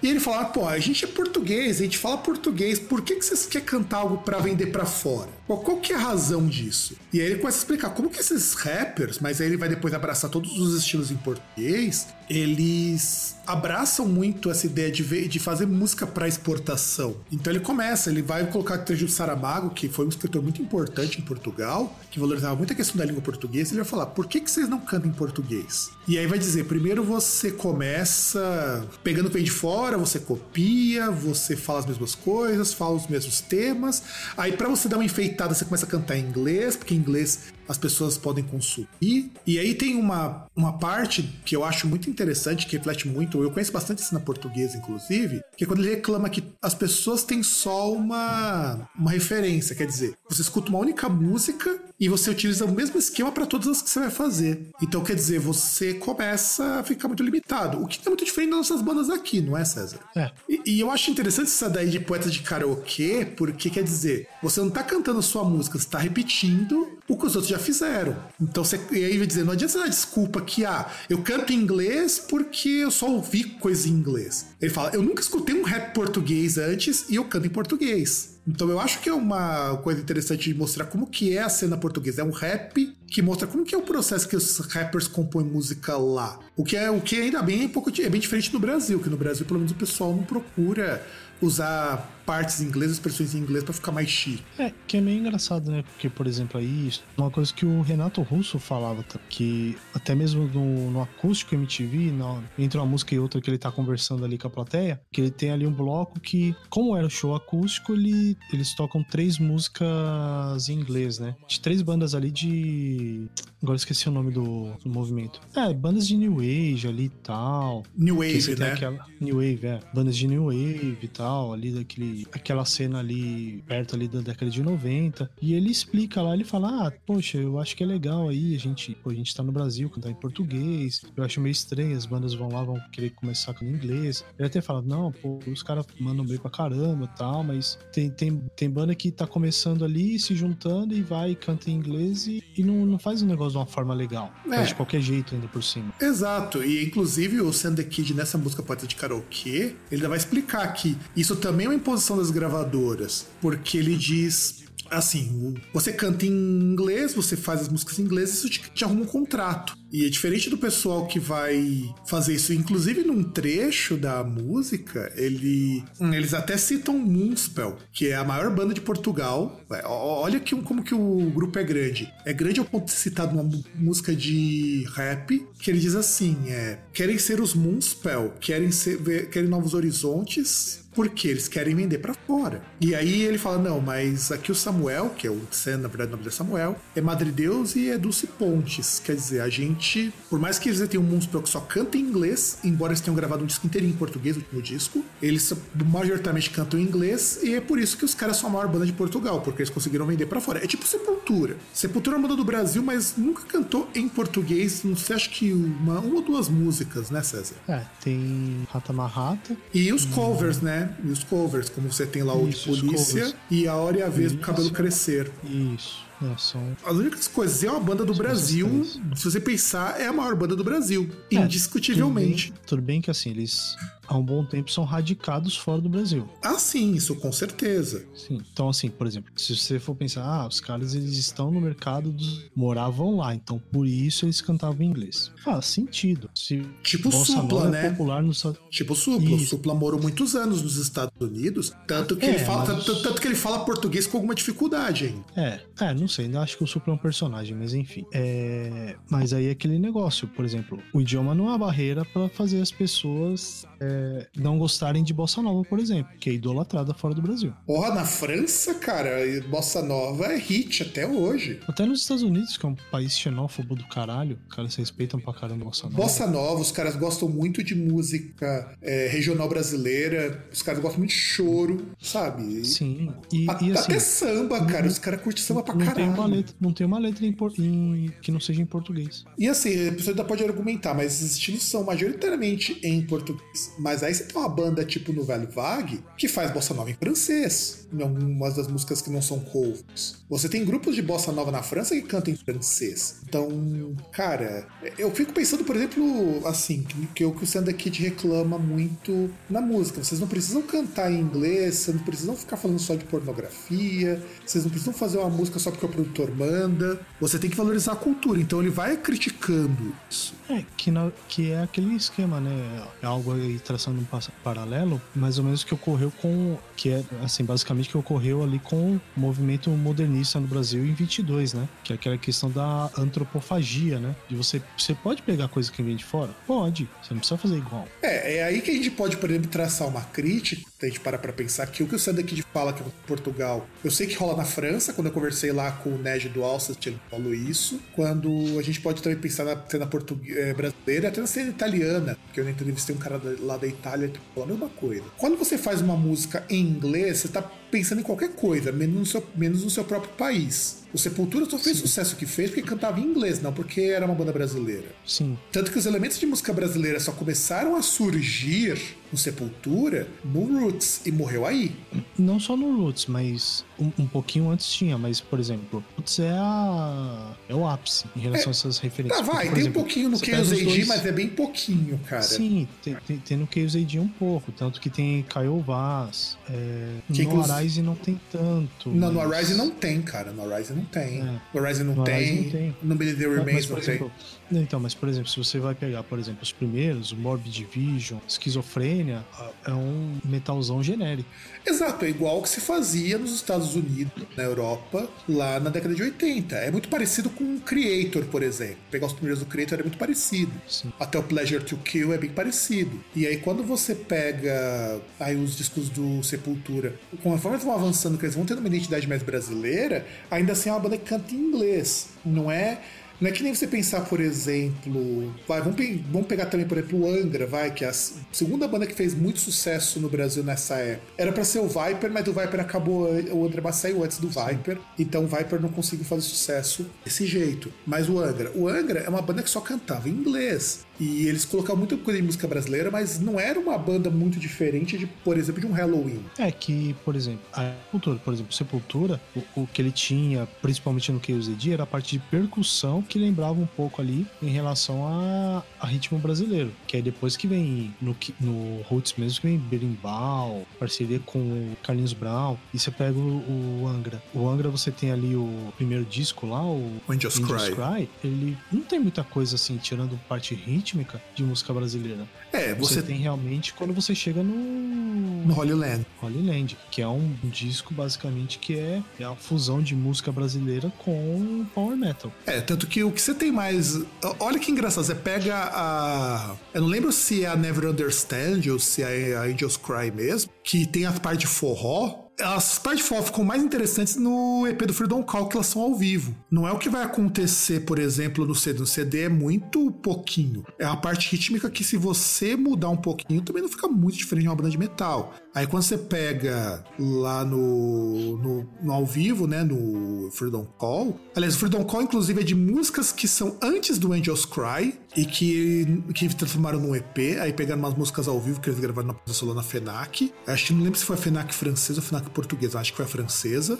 E ele falava, pô, a gente é português, a gente fala português, por que, que vocês querem cantar algo pra vender pra fora? Qual, qual que é a razão disso? E aí ele começa a explicar como que esses rappers, mas aí ele vai depois abraçar todos os estilos em português, eles abraçam muito essa ideia de, ver, de fazer música pra exportação. Então ele começa, ele vai colocar o trecho do Saramago, que foi um escritor muito importante em Portugal, que valorizava muito a questão da língua portuguesa, ele vai falar, por que, que vocês não cantam em português? E aí vai dizer, primeiro você começa pegando o que vem de fora, você copia, você fala as mesmas coisas, fala os mesmos temas. Aí pra você dar uma enfeitada, você começa a cantar em inglês, porque inglês as pessoas podem consumir. E aí tem uma, uma parte que eu acho muito interessante, que reflete muito, eu conheço bastante isso na portuguesa, inclusive, que é quando ele reclama que as pessoas têm só uma, uma referência, quer dizer, você escuta uma única música e você utiliza o mesmo esquema para todas as que você vai fazer. Então, quer dizer, você começa a ficar muito limitado, o que é muito diferente das nossas bandas aqui, não é, César? É. E, e eu acho interessante essa daí de poeta de karaokê, porque quer dizer, você não tá cantando sua música, você tá repetindo o que os outros já fizeram. Então você. E aí vai dizer, não adianta você dar desculpa que, ah, eu canto em inglês porque eu só ouvi coisa em inglês. Ele fala, eu nunca escutei um rap português antes e eu canto em português. Então eu acho que é uma coisa interessante de mostrar como que é a cena portuguesa. É um rap que mostra como que é o processo que os rappers compõem música lá. O que é o que ainda bem é, pouco, é bem diferente no Brasil, que no Brasil pelo menos o pessoal não procura usar partes em inglês, expressões em inglês pra ficar mais chique. É, que é meio engraçado, né? Porque, por exemplo, aí, uma coisa que o Renato Russo falava, tá? que até mesmo no, no acústico MTV, na- entre uma música e outra que ele tá conversando ali com a plateia, que ele tem ali um bloco que, como era o show acústico, ele, eles tocam três músicas em inglês, né? De três bandas ali de. Agora eu esqueci o nome do, do movimento. É, bandas de New Age ali e tal. New Wave, né? aquela New Wave, é. Bandas de New Wave e tal, ali daquele, aquela cena ali perto ali da década de 90. E ele explica lá, ele fala: Ah, poxa, eu acho que é legal aí, a gente, pô, a gente tá no Brasil, cantar em português. Eu acho meio estranho, as bandas vão lá, vão querer começar com inglês. Ele até fala: Não, pô, os caras mandam bem pra caramba tal, mas tem, tem, tem banda que tá começando ali, se juntando e vai e canta em inglês e, e não, não faz o negócio de uma forma legal. É. Faz de qualquer jeito ainda por cima. Exato, e inclusive o Sam the Kid nessa música Poeta de Karaokê, ele ainda vai explicar que isso também é uma imposição das gravadoras, porque ele diz assim, você canta em inglês, você faz as músicas em inglês, isso te, te arruma um contrato. E é diferente do pessoal que vai fazer isso, inclusive num trecho da música, ele, eles até citam Moonspell, que é a maior banda de Portugal. É, Olha que, como que o grupo é grande. É grande ao ponto de citado uma música de rap, que ele diz assim: é, querem ser os Moonspell, querem, ser, querem novos horizontes, porque eles querem vender pra fora. E aí ele fala: não, mas aqui o Samuel, que é o Sam, na verdade o nome dele é Samuel, é Madre Deus e é Dulce Pontes. Quer dizer, a gente, por mais que eles tenham um Moonspell que só canta em inglês, embora eles tenham gravado um disco inteirinho em português, o último disco, eles majoritariamente cantam em inglês e é por isso que os caras são a maior banda de Portugal, porque eles conseguiram vender pra fora. É tipo Sepultura. Sepultura é uma banda do Brasil, mas nunca cantou em português. Não sei, acho que uma, uma ou duas músicas, né, César? É, tem Rata Marrata. E os covers, né? E os covers, como você tem lá o de. Isso, polícia e a hora e a vez do cabelo crescer. Isso. É, são. As únicas coisas, é uma banda do Brasil, se você pensar, é a maior banda do Brasil, É, indiscutivelmente. Tudo bem, tudo bem que assim, eles há um bom tempo são radicados fora do Brasil. Ah, sim, isso com certeza. Sim. Então, assim, por exemplo, se você for pensar, ah, os caras eles estão no mercado, dos... moravam lá, então por isso eles cantavam em inglês. Faz sentido. Se Tipo Supla, Nova né? é popular no Tipo Supla. O Isso. Supla morou muitos anos nos Estados Unidos, tanto que, É, ele, fala, mas- tanto, tanto que ele fala português com alguma dificuldade ainda. É, é, não sei, ainda acho que o Supla é um personagem, mas enfim. É, mas aí é aquele negócio, por exemplo, o idioma não é uma barreira pra fazer as pessoas é, não gostarem de bossa nova, por exemplo, que é idolatrada fora do Brasil. Porra, na França, cara, Bossa Nova é hit até hoje. Até nos Estados Unidos, que é um país xenófobo do caralho, os caras respeitam pra caramba bossa nova. Bossa Nova, os caras gostam muito de música é, regional brasileira, os caras gostam muito de choro, sabe? Sim, e, A- e assim. Até samba, cara, os caras curtem samba pra não caralho. tem uma letra, não tem uma letra em, em- que não seja em português. E assim, a pessoa ainda pode argumentar, mas esses estilos são majoritariamente em português. Mas aí você tem uma banda tipo no Velho Vague que faz bossa nova em francês, em algumas das músicas que não são covers. Você tem grupos de bossa nova na França que cantam em francês. Então, cara, eu fico pensando, por exemplo, assim, que, o que o Sanda Kid reclama muito na música. Vocês não precisam cantar em inglês, vocês não precisam ficar falando só de pornografia, vocês não precisam fazer uma música só porque o produtor manda. Você tem que valorizar a cultura. Então ele vai criticando isso. É, que, na- que é aquele esquema, né? É algo aí traçando um paralelo, mais ou menos que ocorreu com. Que é, assim, basicamente que ocorreu ali com o movimento modernista no Brasil em 22, né? Que é aquela questão da antropofagia, né? De você. Você pode pegar coisa que vem de fora? Pode. Você não precisa fazer igual. É, é aí que a gente pode, por exemplo, traçar uma crítica, a gente para pra pensar que o que o Sander Kid fala que é Portugal, eu sei que rola na França, quando eu conversei lá com o Ned do Alcest, ele falou isso, quando a gente pode também pensar na cena portuguesa, brasileira, até na cena italiana, porque eu na entrevistei um cara lá da Itália que falou a mesma coisa. Quando você faz uma música em inglês, você tá pensando em qualquer coisa, menos no seu, menos no seu próprio país. O Sepultura só fez o sucesso que fez porque cantava em inglês, não porque era uma banda brasileira. Sim. Tanto que os elementos de música brasileira só começaram a surgir no Sepultura no Roots e morreu aí. Não só no Roots, mas um, um pouquinho antes tinha, mas, por exemplo, Roots é a. é o ápice em relação a essas referências. Tá, vai, Porque, por tem um exemplo, pouquinho no Chaos os AD, dois- mas é bem pouquinho, cara. Sim, tem, tem, tem no Chaos AD um pouco, tanto que tem Caio Vaz. É, Que inclusive- Arise não tem tanto. Não, no mas- Arise não tem, cara. No Arise não tem. É. No Arise não, No tem. Não tem. No Billy The Mas, Remains não tem. exemplo, não, então, mas por exemplo, se você vai pegar, por exemplo, os primeiros, o Morbid Vision, Esquizofrênia, é um metalzão genérico. Exato, é igual que se fazia nos Estados Unidos, na Europa, lá na década de 80. É muito parecido com o Creator, por exemplo. Pegar os primeiros do Creator é muito parecido. Sim. Até o Pleasure to Kill é bem parecido. E aí quando você pega aí os discos do Sepultura, conforme eles vão avançando, que eles vão tendo uma identidade mais brasileira, ainda assim é uma banda que canta em inglês. Não é Não é que nem você pensar, por exemplo. Vai, vamos, pe- vamos pegar também, por exemplo, o Angra, vai, que é a segunda banda que fez muito sucesso no Brasil nessa época. Era pra ser o Viper, mas o Viper acabou. O Bassi saiu antes do Viper, então o Viper não conseguiu fazer sucesso desse jeito. Mas o Angra. O Angra é uma banda que só cantava em inglês. E eles colocavam muita coisa de música brasileira, mas não era uma banda muito diferente de, por exemplo, de um Halloween. É que, por exemplo, a Sepultura, por exemplo, Sepultura, o, o que ele tinha, principalmente no KUZD, era a parte de percussão que lembrava um pouco ali em relação a, a ritmo brasileiro. Que é depois que vem no, no Roots mesmo, que vem Berimbau, parceria com o Carlinhos Brown, e você pega o, o Angra. O Angra você tem ali o primeiro disco lá, o O Angels Cry. ele não tem muita coisa assim, tirando parte rítmica de música brasileira. É, Você, você tem realmente quando você chega no no Holy Land. Holy Land, que é um disco basicamente que é, é a fusão de música brasileira com power metal. É, tanto que o que você tem mais. Olha que engraçado, você pega a. Eu não lembro se é a Never Understand ou se é a Angels Cry mesmo, que tem a parte de forró. As partes forró ficam mais interessantes no EP do Freedom Call, que elas são ao vivo. Não é o que vai acontecer, por exemplo, no CD. No CD é muito pouquinho. É a parte rítmica que, se você mudar um pouquinho, também não fica muito diferente de uma banda de metal. Aí quando você pega lá no, no, no ao vivo, né, no Freedom Call. Aliás, o Freedom Call, inclusive, é de músicas que são antes do Angels Cry e que, que transformaram num EP. Aí pegaram umas músicas ao vivo que eles gravaram na Produção na FENAC. Acho que não lembro se foi a FENAC francesa ou a FENAC portuguesa. Acho que foi a francesa.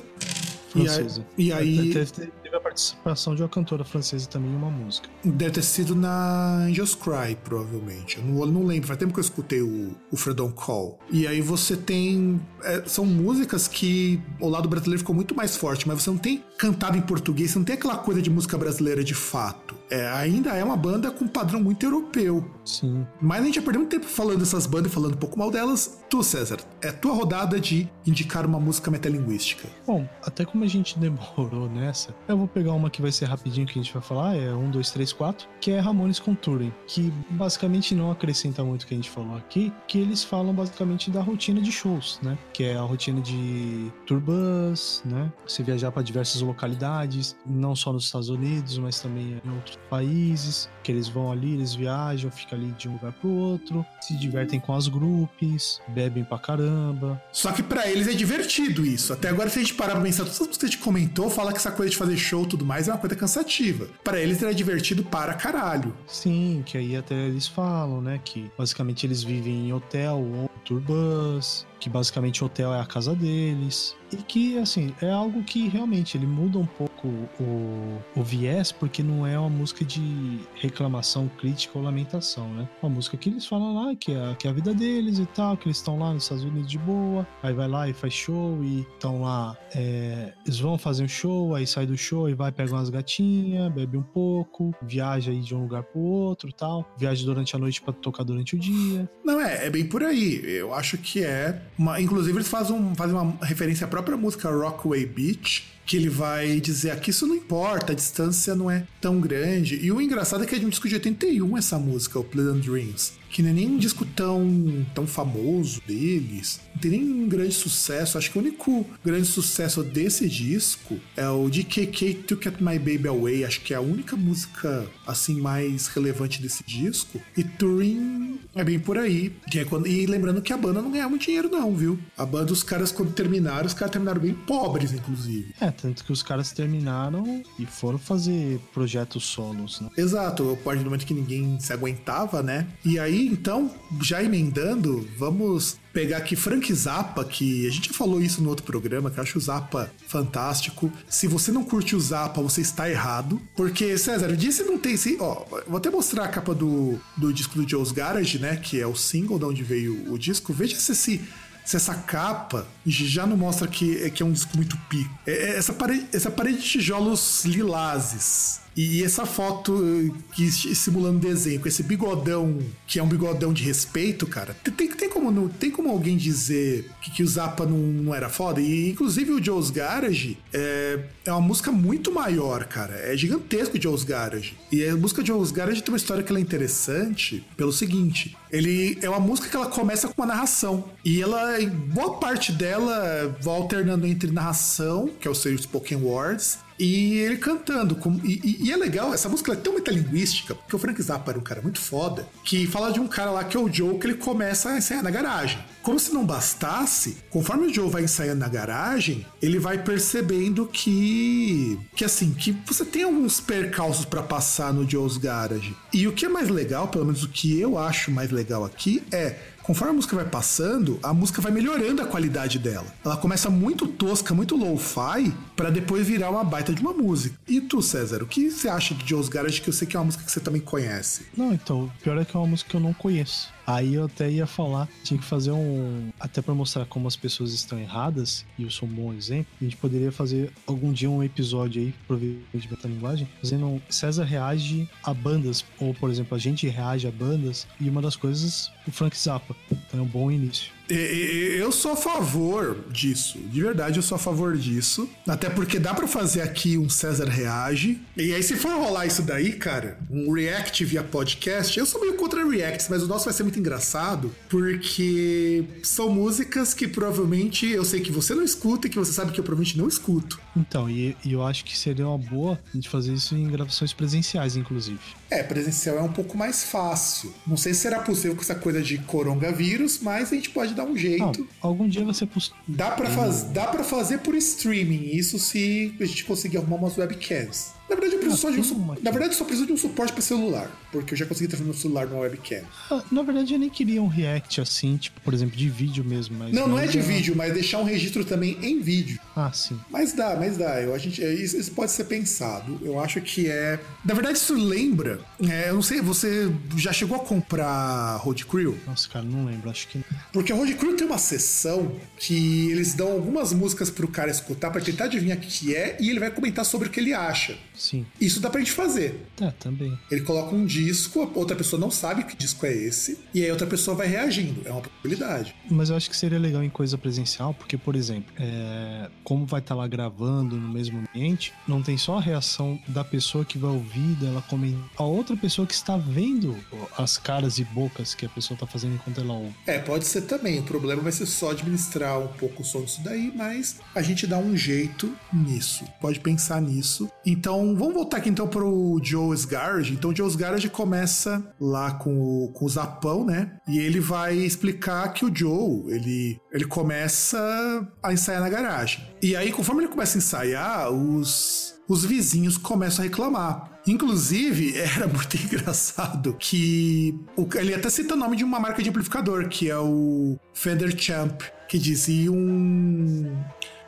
E aí- Francesa. E aí, Teve, teve- a participação de uma cantora francesa também em uma música. deve ter sido na Angels Cry, provavelmente. Eu não, eu não lembro, faz tempo que eu escutei o, o Freedom Call. E aí você tem. é, são músicas que o lado brasileiro ficou muito mais forte, mas você não tem cantado em português, você não tem aquela coisa de música brasileira de fato. É, ainda é uma banda com um padrão muito europeu. Sim. Mas a gente já perdeu muito tempo falando dessas bandas e falando um pouco mal delas. Tu, César, é tua rodada de indicar uma música metalinguística. Bom, até como a gente demorou nessa, eu vou pegar uma que vai ser rapidinho que a gente vai falar, é 1, 2, 3, 4, que é Ramones com Touring, que basicamente não acrescenta muito o que a gente falou aqui, que eles falam basicamente da rotina de shows, né? Que é a rotina de tour bus, né? Você viajar para diversas localidades, não só nos Estados Unidos, mas também em outros países, que eles vão ali, eles viajam, ficam ali de um lugar pro outro, se divertem com as grupos, bebem pra caramba, Só que pra eles é divertido isso. Até agora, se a gente parar pra pensar, tudo que a gente comentou, fala que essa coisa de fazer show e tudo mais é uma coisa cansativa. Pra eles é divertido para caralho. Sim, que aí até eles falam, né? Que basicamente eles vivem em hotel ou tour bus, que basicamente o hotel é a casa deles. E que, assim, é algo que realmente ele muda um pouco o, o viés, porque não é uma música de reclamação, crítica ou lamentação, né? Uma música que eles falam lá que é, que é a vida deles e tal, que eles estão lá nos Estados Unidos de boa, aí vai lá e faz show e estão lá, é, eles vão fazer um show, aí sai do show e vai pegar umas gatinhas, bebe um pouco, viaja aí de um lugar pro outro tal, viaja durante a noite pra tocar durante o dia. Não, é, é bem por aí. Eu acho que é. Uma, inclusive, eles fazem, um- fazem uma referência à própria música Rockaway Beach. Que ele vai dizer aqui isso não importa, a distância não é tão grande. E o engraçado é que é de um disco de 81 essa música, o Pleasant Dreams. Que não é nem um disco tão, tão famoso deles. Não tem nem um grande sucesso. Acho que o único grande sucesso desse disco é o DKK Took At My Baby Away. Acho que é a única música assim mais relevante desse disco. E Turing é bem por aí. É quando- e lembrando que a banda não ganhava muito dinheiro, não, viu? A banda, os caras, quando terminaram, os caras terminaram bem pobres, inclusive. É, tanto que os caras terminaram e foram fazer projetos solos, né? Exato, a partir do momento que ninguém se aguentava, né? E aí, então, já emendando, vamos pegar aqui Frank Zappa, que a gente já falou isso no outro programa, que eu acho o Zappa fantástico. Se você não curte o Zappa, você está errado. Porque, César, o dia não tem. Se, ó, vou até mostrar a capa do, do disco do Joe's Garage, né? Que é o single de onde veio o disco. Veja se esse se essa capa já não mostra que, que é um disco muito pico. É- é essa, parede, essa parede de tijolos lilazes. E essa foto eh, que simulando desenho, com esse bigodão, que é um bigodão de respeito, cara. Tem, tem, como, tem como alguém dizer que, que o Zappa não, não era foda? E inclusive o Joe's Garage é, é uma música muito maior, cara. É gigantesco o Joe's Garage. E a música Joe's Garage tem uma história que é interessante pelo seguinte: ele é uma música que ela começa com uma narração. E ela, boa parte dela, vai alternando entre narração, que é o seu spoken words, E ele cantando. Com, e, e, é legal, essa música é tão metalinguística, porque o Frank Zappa era um cara muito foda, que fala de um cara lá que é o Joe, que ele começa a ensaiar na garagem. Como se não bastasse, conforme o Joe vai ensaiando na garagem, ele vai percebendo que. que assim, que você tem alguns percalços para passar no Joe's Garage. E o que é mais legal, pelo menos o que eu acho mais legal aqui, é conforme a música vai passando, a música vai melhorando a qualidade dela. Ela começa muito tosca, muito low-fi, para depois virar uma baita de uma música. E tu, César, o que você acha de Joe's Garage, que eu sei que é uma música que você também conhece? Não, então, o pior é que é uma música que eu não conheço. Aí eu até ia falar, tinha que fazer um. Até para mostrar como as pessoas estão erradas, e eu sou um bom exemplo, a gente poderia fazer algum dia um episódio aí, provavelmente de metalinguagem, fazendo um César reage a bandas, ou por exemplo, a gente reage a bandas, e uma das coisas, o Frank Zappa. Então é um bom início. Eu sou a favor disso. De verdade, eu sou a favor disso. Até porque dá para fazer aqui um César Reage. E aí, se for rolar isso daí, cara, um react via podcast, eu sou meio contra reacts, mas o nosso vai ser muito engraçado, porque são músicas que provavelmente eu sei que você não escuta e que você sabe que eu provavelmente não escuto. Então, e, e eu acho que seria uma boa a gente fazer isso em gravações presenciais, inclusive. É, presencial é um pouco mais fácil. Não sei se será possível com essa coisa de coronavírus, mas a gente pode dar um jeito. Não, algum dia ser possível. Dá para faz... Dá pra fazer por streaming, isso se a gente conseguir arrumar umas webcams. Na verdade, eu preciso ah, só de um, na verdade, só preciso de um suporte para celular, porque eu já consegui transferir meu celular numa webcam. Ah, na verdade, eu nem queria um react assim, tipo, por exemplo, de vídeo mesmo. Mas não, não é de vídeo, mas deixar um registro também em vídeo. Ah, sim. Mas dá, mas dá. Eu, a gente, é, isso, isso pode ser pensado. Eu acho que é. Na verdade, isso lembra. É, eu não sei, você já chegou a comprar Road Crew? Nossa, cara, não lembro, acho que não. Porque a Road Crew tem uma sessão que eles dão algumas músicas pro cara escutar para tentar adivinhar o que é e ele vai comentar sobre o que ele acha. Sim. Isso dá pra gente fazer. Tá, também. Ele coloca um disco, outra pessoa não sabe que disco é esse, e aí outra pessoa vai reagindo. É uma possibilidade. Mas eu acho que seria legal em coisa presencial, porque, por exemplo, é... como vai estar tá lá gravando no mesmo ambiente, não tem só a reação da pessoa que vai ouvir, dela comentar, a outra pessoa que está vendo as caras e bocas que a pessoa tá fazendo enquanto ela ouve. É, pode ser também. O problema vai ser só administrar um pouco o som disso daí, mas a gente dá um jeito nisso. Pode pensar nisso. Então, vamos voltar aqui então pro Joe's Garage. Então, Joe's Garage começa lá com o, com o Zapão, né? E ele vai explicar que o Joe, ele, ele começa a ensaiar na garagem. E aí, conforme ele começa a ensaiar, os, os vizinhos começam a reclamar. Inclusive, era muito engraçado que o, ele até cita o nome de uma marca de amplificador, que é o Fender Champ, que dizia um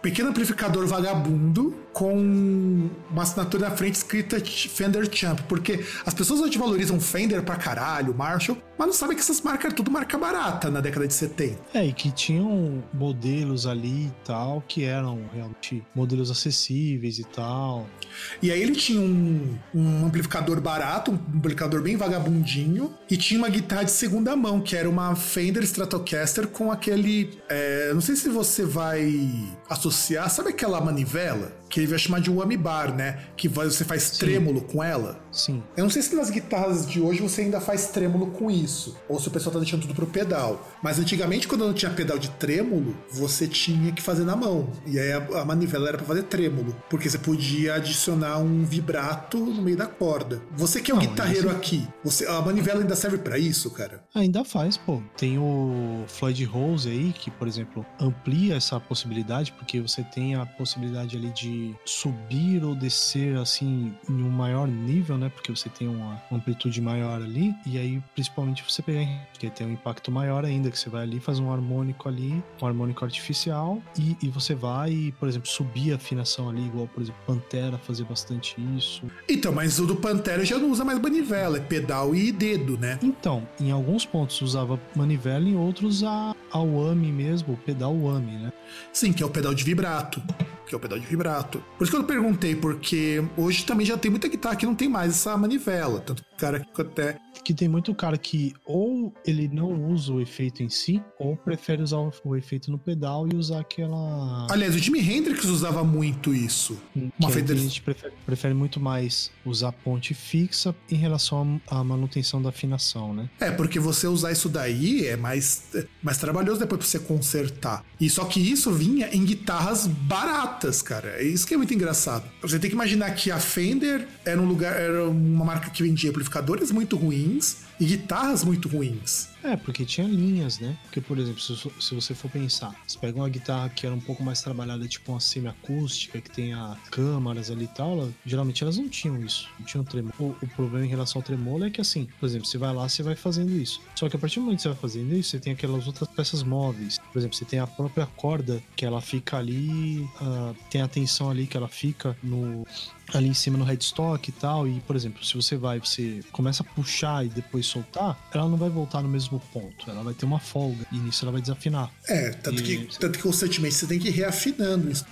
pequeno amplificador vagabundo com uma assinatura na frente escrita Fender Champ, porque as pessoas hoje valorizam Fender pra caralho, Marshall, mas não sabem que essas marcas eram tudo marca barata na década de 70. É, e que tinham modelos ali e tal, que eram realmente modelos acessíveis e tal. E aí ele tinha um, um amplificador barato, um amplificador bem vagabundinho, e tinha uma guitarra de segunda mão, que era uma Fender Stratocaster com aquele. É, não sei se você vai associar, sabe aquela manivela? Que ele vai chamar de whammy bar, né? Que você faz Sim. trêmulo com ela. Sim. Eu não sei se nas guitarras de hoje você ainda faz trêmulo com isso, ou se o pessoal tá deixando tudo pro pedal. Mas antigamente, quando não tinha pedal de trêmulo, você tinha que fazer na mão. E aí a, a manivela era para fazer trêmulo, porque você podia adicionar um vibrato no meio da corda. Você que é um guitarreiro aqui, você, a manivela ainda serve para isso, cara? Ainda faz, pô. Tem o Floyd Rose aí, que, por exemplo, amplia essa possibilidade, porque você tem a possibilidade ali de subir ou descer assim em um maior nível, né? Porque você tem uma amplitude maior ali, e aí principalmente você pegar que tem um impacto maior ainda, que você vai ali faz um harmônico ali, um harmônico artificial, e, e você vai, por exemplo, subir a afinação ali, igual, por exemplo, Pantera fazer bastante isso. Então, mas o do Pantera já não usa mais manivela, é pedal e dedo, né? Então, em alguns pontos usava manivela, em outros a, a WAMI mesmo, o pedal WAMI, né? Sim, que é o pedal de vibrato que é o pedal de vibrato. Por isso que eu perguntei, porque hoje também já tem muita guitarra que não tem mais essa manivela. Tanto que o cara que até. Que tem muito cara que ou ele não usa o efeito em si, ou prefere usar o efeito no pedal e usar aquela. Aliás, o Jimi Hendrix usava muito isso. Hum, Uma Fender... A gente prefere, prefere, muito mais usar ponte fixa em relação à manutenção da afinação, né? É, porque você usar isso daí é mais, mais trabalhoso depois pra você consertar. E só que isso vinha em guitarras baratas baratas, cara. É isso que é muito engraçado. Você tem que imaginar que a Fender era um lugar, era uma marca que vendia amplificadores muito ruins things. E guitarras muito ruins. É, porque tinha linhas, né? Porque, por exemplo, se, se você for pensar, você pega uma guitarra que era um pouco mais trabalhada, tipo uma semiacústica, que tenha câmaras ali e tal, ela, geralmente elas não tinham isso, não tinham tremolo. O, o, problema em relação ao tremolo é que, assim, por exemplo, você vai lá, você vai fazendo isso. Só que a partir do momento que você vai fazendo isso, você tem aquelas outras peças móveis. Por exemplo, você tem a própria corda, que ela fica ali, uh, tem a tensão ali que ela fica no, ali em cima no headstock e tal. E, por exemplo, se você vai, você começa a puxar e depois soltar, ela não vai voltar no mesmo ponto. Ela vai ter uma folga. E nisso ela vai desafinar. É, tanto, e... que, tanto que constantemente você tem que ir reafinando isso.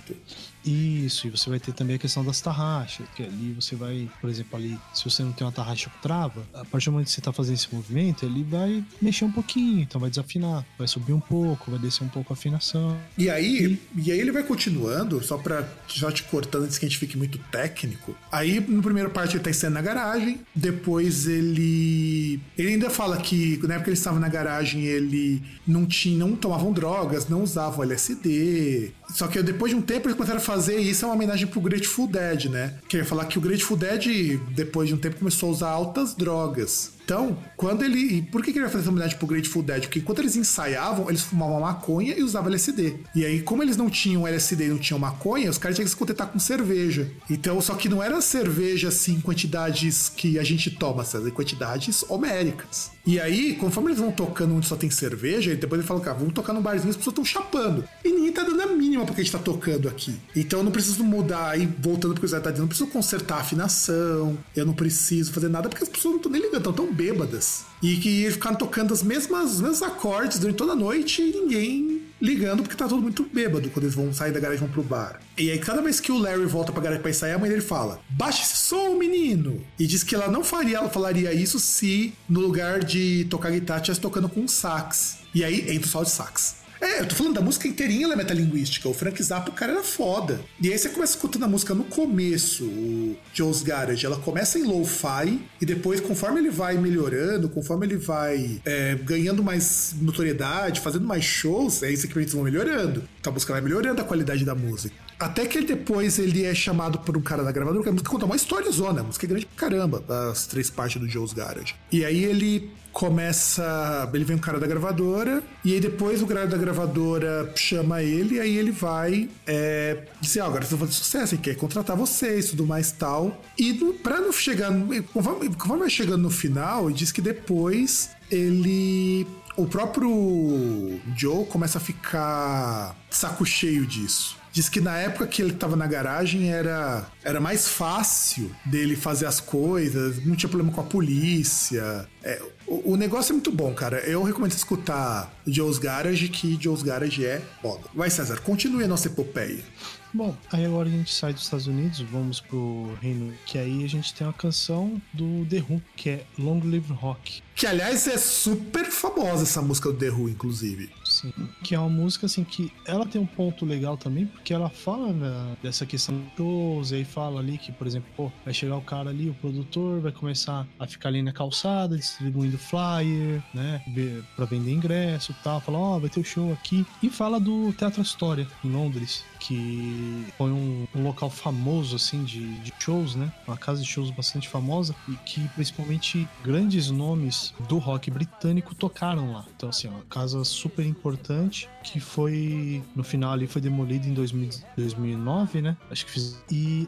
Isso, e você vai ter também a questão das tarraxas, que ali você vai, por exemplo, ali, se você não tem uma tarraxa que trava, a partir do momento que você está fazendo esse movimento, ele vai mexer um pouquinho, então vai desafinar, vai subir um pouco, vai descer um pouco a afinação. E aí, e, e aí ele vai continuando, só para já te cortando antes que a gente fique muito técnico. Aí, no primeiro parte, ele tá estando na garagem, depois ele. Ele ainda fala que na época que ele estava na garagem, ele não tinha, não tomavam drogas, não usavam LSD. Só que depois de um tempo eles começaram a fazer isso é uma homenagem pro Grateful Dead, né? Que ia falar que o Grateful Dead, depois de um tempo, começou a usar altas drogas. Então, quando ele. E por que, que ele vai fazer essa homenagem pro Grateful Dead? Porque enquanto eles ensaiavam, eles fumavam maconha e usavam LSD. E aí, como eles não tinham LSD e não tinham maconha, os caras tinham que se contentar com cerveja. Então, só que não era cerveja assim, quantidades que a gente toma, sabe? Quantidades homéricas. E aí, conforme eles vão tocando onde só tem cerveja, depois ele fala, cara, vamos tocar num barzinho, as pessoas estão chapando. E ninguém tá dando a mínima porque a gente tá tocando aqui. Então eu não preciso mudar, aí voltando pro que o Zé tá dizendo, não preciso consertar a afinação, eu não preciso fazer nada porque as pessoas não estão nem ligando, estão tão bêbadas. E que ficaram tocando as mesmas, os mesmos acordes durante toda a noite e ninguém ligando porque tá todo muito bêbado quando eles vão sair da garagem e vão pro bar. E aí, cada vez que o Larry volta pra garagem pra ensaiar, a mãe dele fala: Baixa esse som, menino! E diz que ela não faria, ela falaria isso se no lugar de tocar guitarra estivesse tocando com sax. E aí entra o sol de sax. É, eu tô falando da música inteirinha, ela é metalinguística. O Frank Zappa, o cara era foda. E aí você começa escutando a música no começo, o Joe's Garage. Ela começa em lo-fi e depois, conforme ele vai melhorando, conforme ele vai é, ganhando mais notoriedade, fazendo mais shows, aí os equipamentos vão melhorando. Então a música vai melhorando a qualidade da música. Até que ele depois ele é chamado por um cara da gravadora, que a música conta uma história zona, a música é grande pra caramba, as três partes do Joe's Garage. E aí ele começa. Ele vem um cara da gravadora, e aí depois o cara da gravadora chama ele, e aí ele vai é, dizer: Ó, oh, agora vocês vão fazer sucesso, e quer contratar vocês, tudo mais tal. E pra não chegar. Conforme, vai chegando no final, ele diz que depois ele. O próprio Joe começa a ficar saco cheio disso. Diz que na época que ele tava na garagem era, era mais fácil dele fazer as coisas, não tinha problema com a polícia. É, o, o, negócio é muito bom, cara. Eu recomendo escutar Joe's Garage, que Joe's Garage é foda. Vai, César, continue a nossa epopeia. Bom, aí agora a gente sai dos Estados Unidos, vamos pro Reino, que aí a gente tem uma canção do The Who, que é Long Live Rock. Que aliás é super famosa essa música do The Who, inclusive. Sim, que é uma música assim que ela tem um ponto legal também, porque ela fala né, dessa questão dos shows, e aí fala ali que, por exemplo, pô, vai chegar o cara ali, o produtor, vai começar a ficar ali na calçada, distribuindo flyer, né, pra vender ingresso e tal, fala, ó, oh, vai ter o um show aqui. E fala do Teatro História, em Londres, que foi um, um local famoso, assim, de, de, shows, né? Uma casa de shows bastante famosa e que principalmente grandes nomes do rock britânico tocaram lá. Então, assim, uma casa super importante que foi, no final ali, foi demolida em 2000, 2009, né? Acho que fiz. E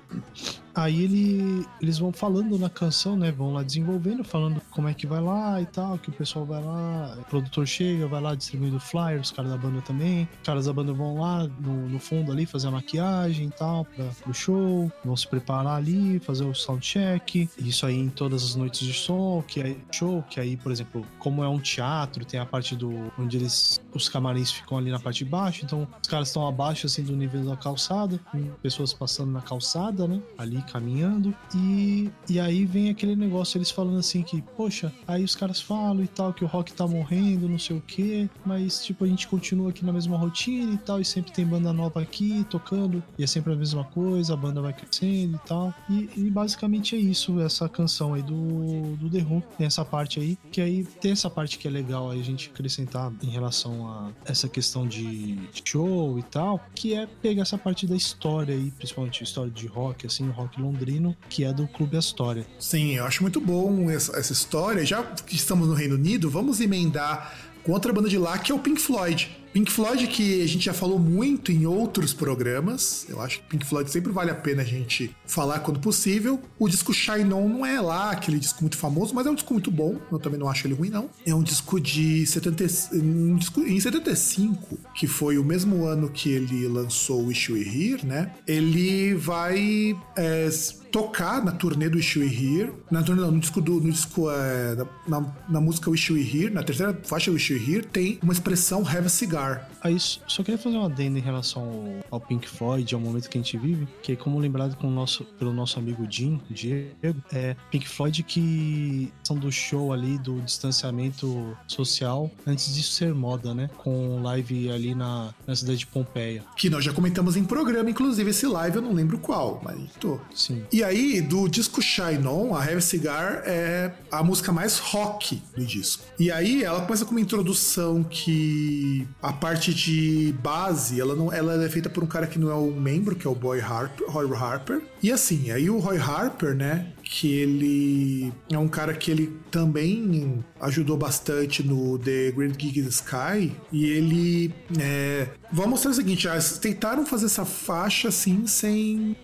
Aí ele, eles vão falando na canção, né? Vão lá desenvolvendo, falando como é que vai lá e tal, que o pessoal vai lá, o produtor chega, vai lá distribuindo flyers, os caras da banda também. Os caras da banda vão lá no, no fundo ali fazer a maquiagem e tal, pra, pro show, vão se preparar ali, fazer o soundcheck. Isso aí em todas as noites de som, que aí show, que aí, por exemplo, como é um teatro, tem a parte do onde eles os camarins ficam ali na parte de baixo, então os caras estão abaixo assim do nível da calçada, pessoas passando na calçada, né? Ali caminhando. E, e aí vem aquele negócio, eles falando assim que, poxa, aí os caras falam e tal, que o rock tá morrendo, não sei o que, mas tipo, a gente continua aqui na mesma rotina e tal, e sempre tem banda nova aqui tocando, e é sempre a mesma coisa, a banda vai crescendo e tal. E, e basicamente é isso, essa canção aí do, do The Who, tem essa parte aí, que aí tem essa parte que é legal aí a gente acrescentar em relação a essa questão de show e tal, que é pegar essa parte da história aí, principalmente história de rock, assim, o rock londrino, que é do Clube Astoria. Sim, eu acho muito bom essa, essa história. Já que estamos no Reino Unido, vamos emendar com outra banda de lá, que é o Pink Floyd. Pink Floyd, que a gente já falou muito em outros programas, eu acho que Pink Floyd sempre vale a pena a gente falar quando possível. O disco Shine On não é lá aquele disco muito famoso, mas é um disco muito bom, eu também não acho ele ruim, não. É um disco de 70, um disco, em 75, que foi o mesmo ano que ele lançou Wish Were Here, né? Ele vai é, tocar na turnê do Wish Were Here, na turnê não, no disco, do, no disco é, na, na, música Wish Were Here, na terceira faixa Wish Were Here, tem uma expressão Have a Cigar Aí só queria fazer uma adenda em relação ao, ao, Pink Floyd, ao momento que a gente vive, que é como lembrado com nosso, pelo nosso amigo Jim, Diego, é Pink Floyd que são do show ali do distanciamento social antes disso ser moda, né? Com live ali na, na cidade de Pompeia. Que nós já comentamos em programa, inclusive esse live eu não lembro qual, mas tô. Sim. E aí, do disco Shine On, a Heavy Cigar é a música mais rock do disco. E aí ela começa com uma introdução que a parte de base, ela não ela é feita por um cara que não é um membro, que é o Boy Harper, Roy Harper. E assim, aí o Roy Harper, né, que ele é um cara que ele também ajudou bastante no The Great Gig in the Sky e ele é, mostrar o seguinte, eles tentaram fazer essa faixa assim sem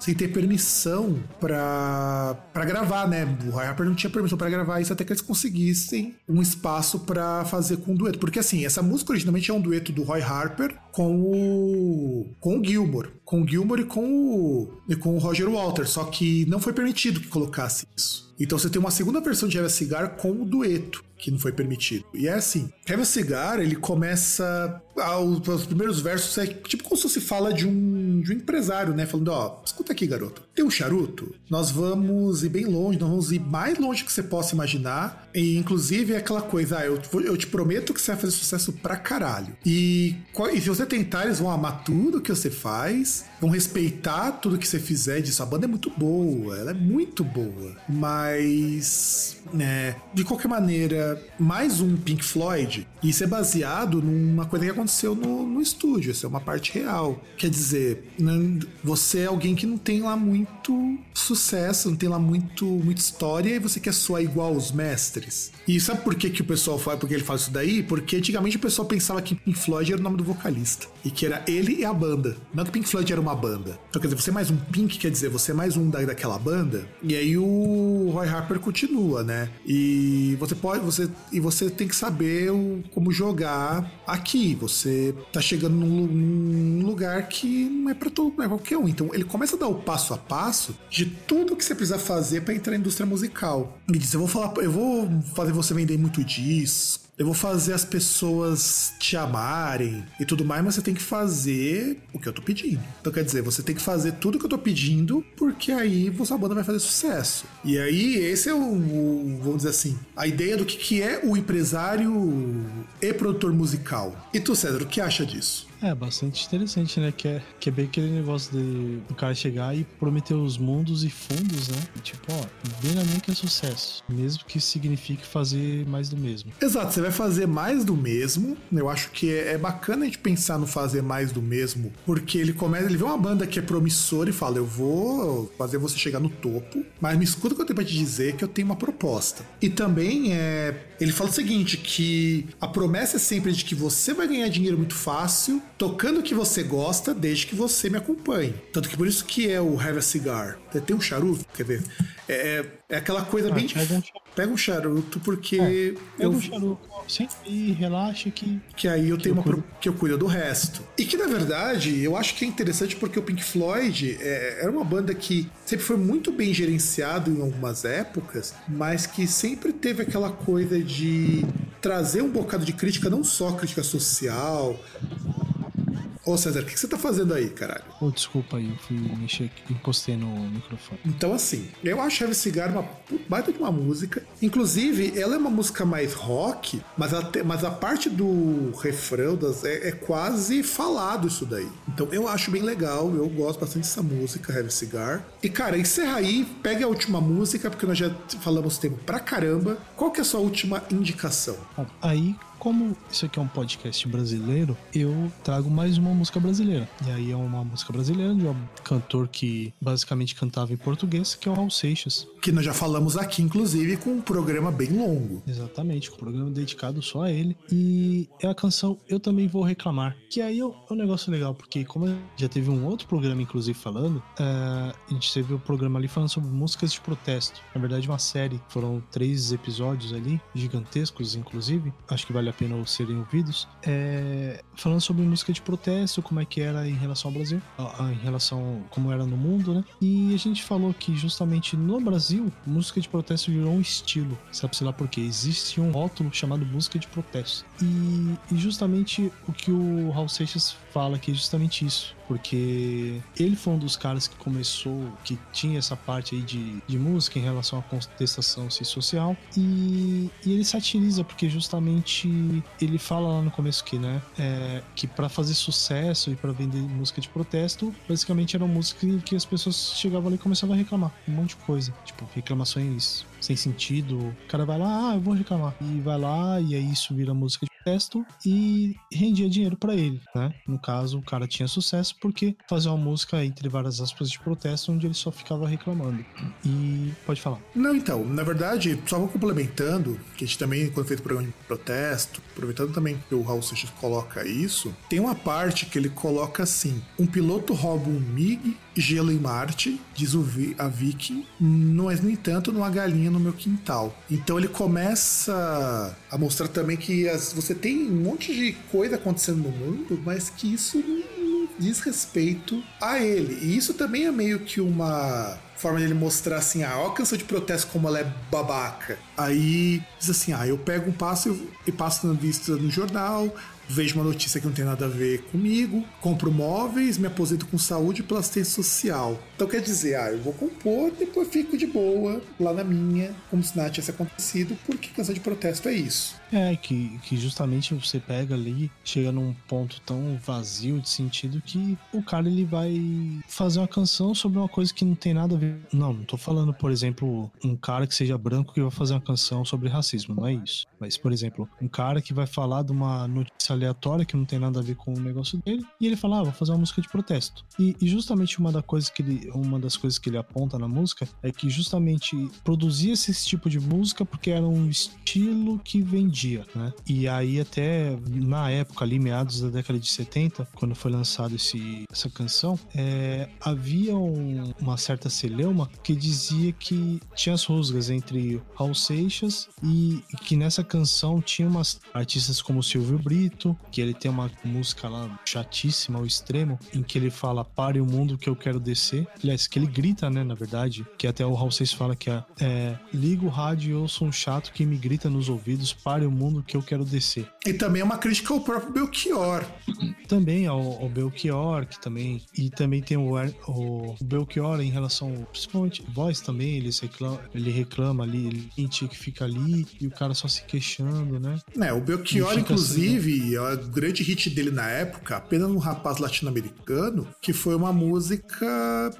sem ter permissão para para gravar, né? O Roy Harper não tinha permissão para gravar isso até que eles conseguissem um espaço para fazer com um dueto, porque assim, essa música originalmente é um dueto do Roy Harper com o com o Gilmore, com o Gilmore e com o e com o Roger Walters, só que não foi permitido que colocasse isso. Então você tem uma segunda versão de Have a Cigar com o dueto, que não foi permitido. E é assim, Have a Cigar, ele começa os primeiros versos é tipo como se se fala de um, de um empresário, né? Falando, ó, escuta aqui, garoto. Tem um charuto? Nós vamos ir bem longe, nós vamos ir mais longe que você possa imaginar. E inclusive é aquela coisa, ah, eu, eu te prometo que você vai fazer sucesso pra caralho. E, e se você tentar, eles vão amar tudo que você faz, vão respeitar tudo que você fizer disso. A banda é muito boa, ela é muito boa. Mas, né, de qualquer maneira, mais um Pink Floyd, isso é baseado numa coisa que aconteceu no, no estúdio, isso é uma parte real. Quer dizer, né, você é alguém que não tem lá muito sucesso, não tem lá muito, muita história, e você quer soar igual aos mestres. E sabe por que, que o pessoal faz, porque ele faz isso daí? Porque antigamente o pessoal pensava que Pink Floyd era o nome do vocalista. E que era ele e a banda. Não que Pink Floyd era uma banda. Então, quer dizer, você é mais um Pink, quer dizer, você é mais um da, daquela banda. E aí o Roy Harper continua, né? E você pode. Você, e você tem que saber o, como jogar aqui. Você tá chegando num, num lugar que não é para todo, não é qualquer um. Então ele começa a dar o passo a passo de tudo que você precisa fazer para entrar na indústria musical. Ele diz: eu vou falar, eu vou fazer você vender muito disco eu vou fazer as pessoas te amarem e tudo mais, mas você tem que fazer o que eu tô pedindo. Então quer dizer, você tem que fazer tudo que eu tô pedindo, porque aí a banda vai fazer sucesso. E aí, esse é o, o vamos dizer assim, a ideia do que, que é o empresário e produtor musical. E tu, César, o que acha disso? É, bastante interessante, né? Que é, que é bem aquele negócio de o cara chegar e prometer os mundos e fundos, né? E tipo, ó, que é sucesso. Mesmo que signifique fazer mais do mesmo. Exato, você vai fazer mais do mesmo. Eu acho que é, é bacana a gente pensar no fazer mais do mesmo, porque ele começa, ele vê uma banda que é promissora e fala: Eu vou fazer você chegar no topo, mas me escuta o que eu tenho pra te dizer que eu tenho uma proposta. E também é. Ele fala o seguinte: que a promessa é sempre de que você vai ganhar dinheiro muito fácil tocando o que você gosta, desde que você me acompanhe. Tanto que por isso que é o Have a Cigar. Tem um charuto, quer ver? É, é, é aquela coisa ah, bem. Pega um, pega um charuto, porque. É, pega eu... um charuto, senta e relaxa que. Que aí eu tenho eu uma. Cuido. que eu cuido do resto. E que na verdade eu acho que é interessante porque o Pink Floyd é, era uma banda que sempre foi muito bem gerenciado em algumas épocas, mas que sempre teve aquela coisa de trazer um bocado de crítica, não só crítica social, Ô César, o que você tá fazendo aí, caralho? Oh, desculpa aí, eu fui mexer aqui, encostei no microfone. Então, assim, eu acho Heavy Cigar uma baita de uma música. Inclusive, ela é uma música mais rock, mas, te- mas a parte do refrão das, é, é quase falado isso daí. Então, eu acho bem legal, eu gosto bastante dessa música, Heavy Cigar. E, cara, encerra aí, pega a última música, porque nós já falamos tempo pra caramba. Qual que é a sua última indicação? Bom, aí, como isso aqui é um podcast brasileiro, eu trago mais uma música brasileira. E aí é uma música brasileira de um cantor que basicamente cantava em português, que é o Raul Seixas. Que nós já falamos aqui, inclusive, com um programa bem longo. Exatamente, com um programa dedicado só a ele. E é a canção Eu Também Vou Reclamar. Que aí é um é um negócio legal, porque como já teve um outro programa, inclusive, falando, é, a gente teve o programa ali falando sobre músicas de protesto. Na verdade, uma série. Foram três episódios ali, gigantescos, inclusive. Acho que vale a pena serem ouvidos. É, falando sobre música de protesto, como é que era em relação ao Brasil, em relação como era no mundo, né? E a gente falou que justamente no Brasil, música de protesto virou um estilo. Sabe-se lá por quê? Existe um rótulo chamado música de protesto. E, e justamente o que o Raul Seixas fala aqui é justamente isso. Porque ele foi um dos caras que começou, que tinha essa parte aí de, de música em relação à contestação social. E, e ele satiriza, porque justamente ele fala lá no começo que, né? é, que para fazer sucesso e para vender música de protesto, basicamente era música que as pessoas chegavam ali e começavam a reclamar. Um monte de coisa. Tipo, reclamações sem sentido. O cara vai lá, ah, eu vou reclamar. E vai lá, e aí isso vira música de protesto e rendia dinheiro pra ele, né? No caso, o cara tinha sucesso porque fazia uma música entre várias aspas de protesto onde ele só ficava reclamando. E pode falar. Não, então, na verdade, só vou complementando, que a gente também, quando fez o programa de protesto, aproveitando também que o Raul Seixas coloca isso, tem uma parte que ele coloca assim: um piloto rouba um MiG, gelo em Marte, diz o Vi- a Viking, mas no entanto, não há galinha no meu quintal. Então ele começa a mostrar também que as- você tem um monte de coisa acontecendo no mundo, mas que isso não diz respeito a ele. E isso também é meio que uma forma dele mostrar assim, ah, ó a canção de protesto como ela é babaca. Aí diz assim, ah, eu pego um passo e passo na vista no jornal, vejo uma notícia que não tem nada a ver comigo, compro móveis, me aposento com saúde pela assistência social. Então quer dizer, ah, eu vou compor, depois fico de boa, lá na minha, como se nada tivesse acontecido, porque canção de protesto é isso. É, que, que justamente você pega ali, chega num ponto tão vazio de sentido que o cara ele vai fazer uma canção sobre uma coisa que não tem nada a ver. Não, não tô falando, por exemplo, um cara que seja branco que vai fazer uma canção sobre racismo, não é isso. Mas, por exemplo, um cara que vai falar de uma notícia aleatória que não tem nada a ver com o negócio dele, e ele fala, ah, vou fazer uma música de protesto. E, e justamente uma, da coisa que ele, uma das coisas que ele aponta na música é que justamente produzia-se esse tipo de música porque era um estilo que vendia, né? E aí até na época ali, meados da década de 70, quando foi lançado esse, essa canção, é, havia um- uma certa celeuma que dizia que tinha as rusgas entre Raul Seixas e que nessa canção tinha umas artistas como Silvio Brito, que ele tem uma música lá chatíssima ao extremo, em que ele fala pare o mundo que eu quero descer. Aliás, que ele grita, né, na verdade, que até o Raul Seixas fala que é, é liga o rádio e sou um chato que me grita nos ouvidos, pare o mundo que eu quero descer. E também é uma crítica ao próprio Belchior. Também ao, ao Belchior, que também. E também tem o, o, o Belchior em relação. Principalmente voz também, ele reclama, ele reclama ali, ele sente que fica ali e o cara só se queixando, né? É, o Belchior, fica inclusive, é o grande hit dele na época, apenas um rapaz latino-americano, que foi uma música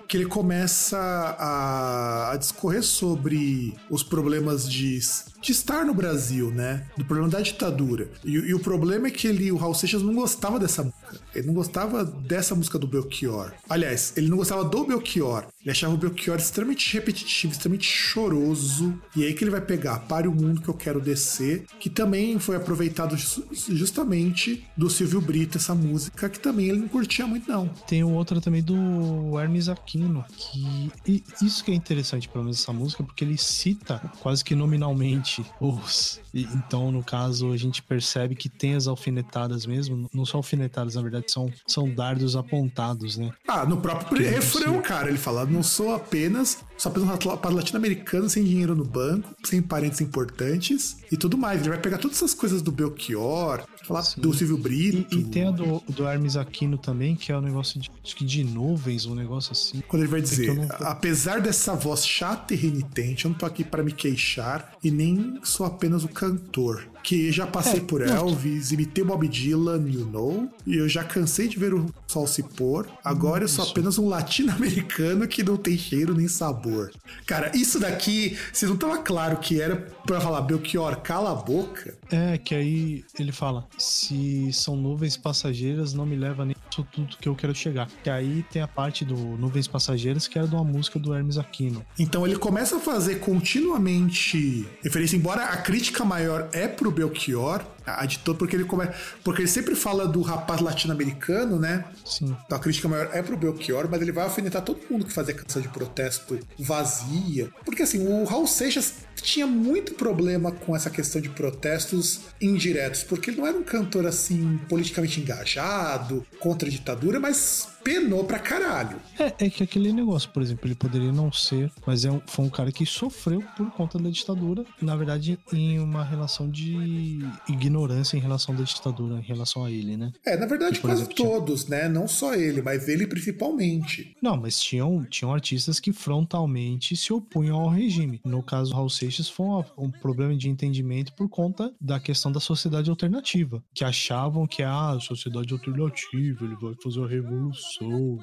que ele começa a, a discorrer sobre os problemas de, de estar no Brasil, né? Do problema da ditadura. E, e o problema é que ele, o Raul Seixas não gostava dessa música. Ele não gostava dessa música do Belchior. Aliás, ele não gostava do Belchior. Ele achava o Belchior extremamente repetitivo, extremamente choroso. E aí que ele vai pegar Pare o Mundo que eu quero descer, que também foi aproveitado ju- justamente do Silvio Brito, essa música, que também ele não curtia muito, não. Tem o outro também do Hermes Aquino, que. E isso que é interessante, pelo menos, essa música, porque ele cita quase que nominalmente os. então, no caso, a gente percebe que tem as alfinetadas mesmo, não só alfinetadas, na verdade, são, são dardos apontados, né? Ah, no próprio refrão, cara, ele fala: não sou apenas, sou apenas um rapaz latino-americano sem dinheiro no banco, sem parentes importantes e tudo mais. Ele vai pegar todas essas coisas do Belchior, falar Sim. do Silvio Brito. E, e, tem a do, do Hermes Aquino também, que é um negócio de, acho que de nuvens, um negócio assim. Quando ele vai dizer, não... apesar dessa voz chata e renitente, eu não tô aqui para me queixar e nem sou apenas o cantor que já passei é, por Elvis, imitei Bob Dylan, you know, e eu já cansei de ver o sol se pôr. Agora eu sou apenas um latino-americano que não tem cheiro nem sabor. Cara, isso daqui, se não tava claro que era pra falar Belchior, cala a boca. É, que aí ele fala: se são nuvens passageiras, não me leva nem tudo que eu quero chegar. Que aí tem a parte do Nuvens Passageiras, que era de uma música do Hermes Aquino. Então ele começa a fazer continuamente referência, embora a crítica maior é pro Belchior, a de todo, porque ele come... porque ele sempre fala do rapaz latino-americano, né? Sim. Então a crítica maior é pro Belchior, mas ele vai alfinetar todo mundo que fazia canção de protesto vazia. Porque assim, o Raul Seixas tinha muito problema com essa questão de protestos indiretos, porque ele não era um cantor assim politicamente engajado, contra a ditadura, mas penou pra caralho. É, é que aquele negócio, por exemplo, ele poderia não ser, mas é um, foi um cara que sofreu por conta da ditadura, na verdade, em uma relação de ignorância em relação da ditadura, em relação a ele, né? É, na verdade, que, quase exemplo, todos, tinha... né? Não só ele, mas ele principalmente. Não, mas tinham, tinham artistas que frontalmente se opunham ao regime. No caso, Raul Seixas foi um, um problema de entendimento por conta da questão da sociedade alternativa, que achavam que ah, a sociedade alternativa, ele vai fazer a revolução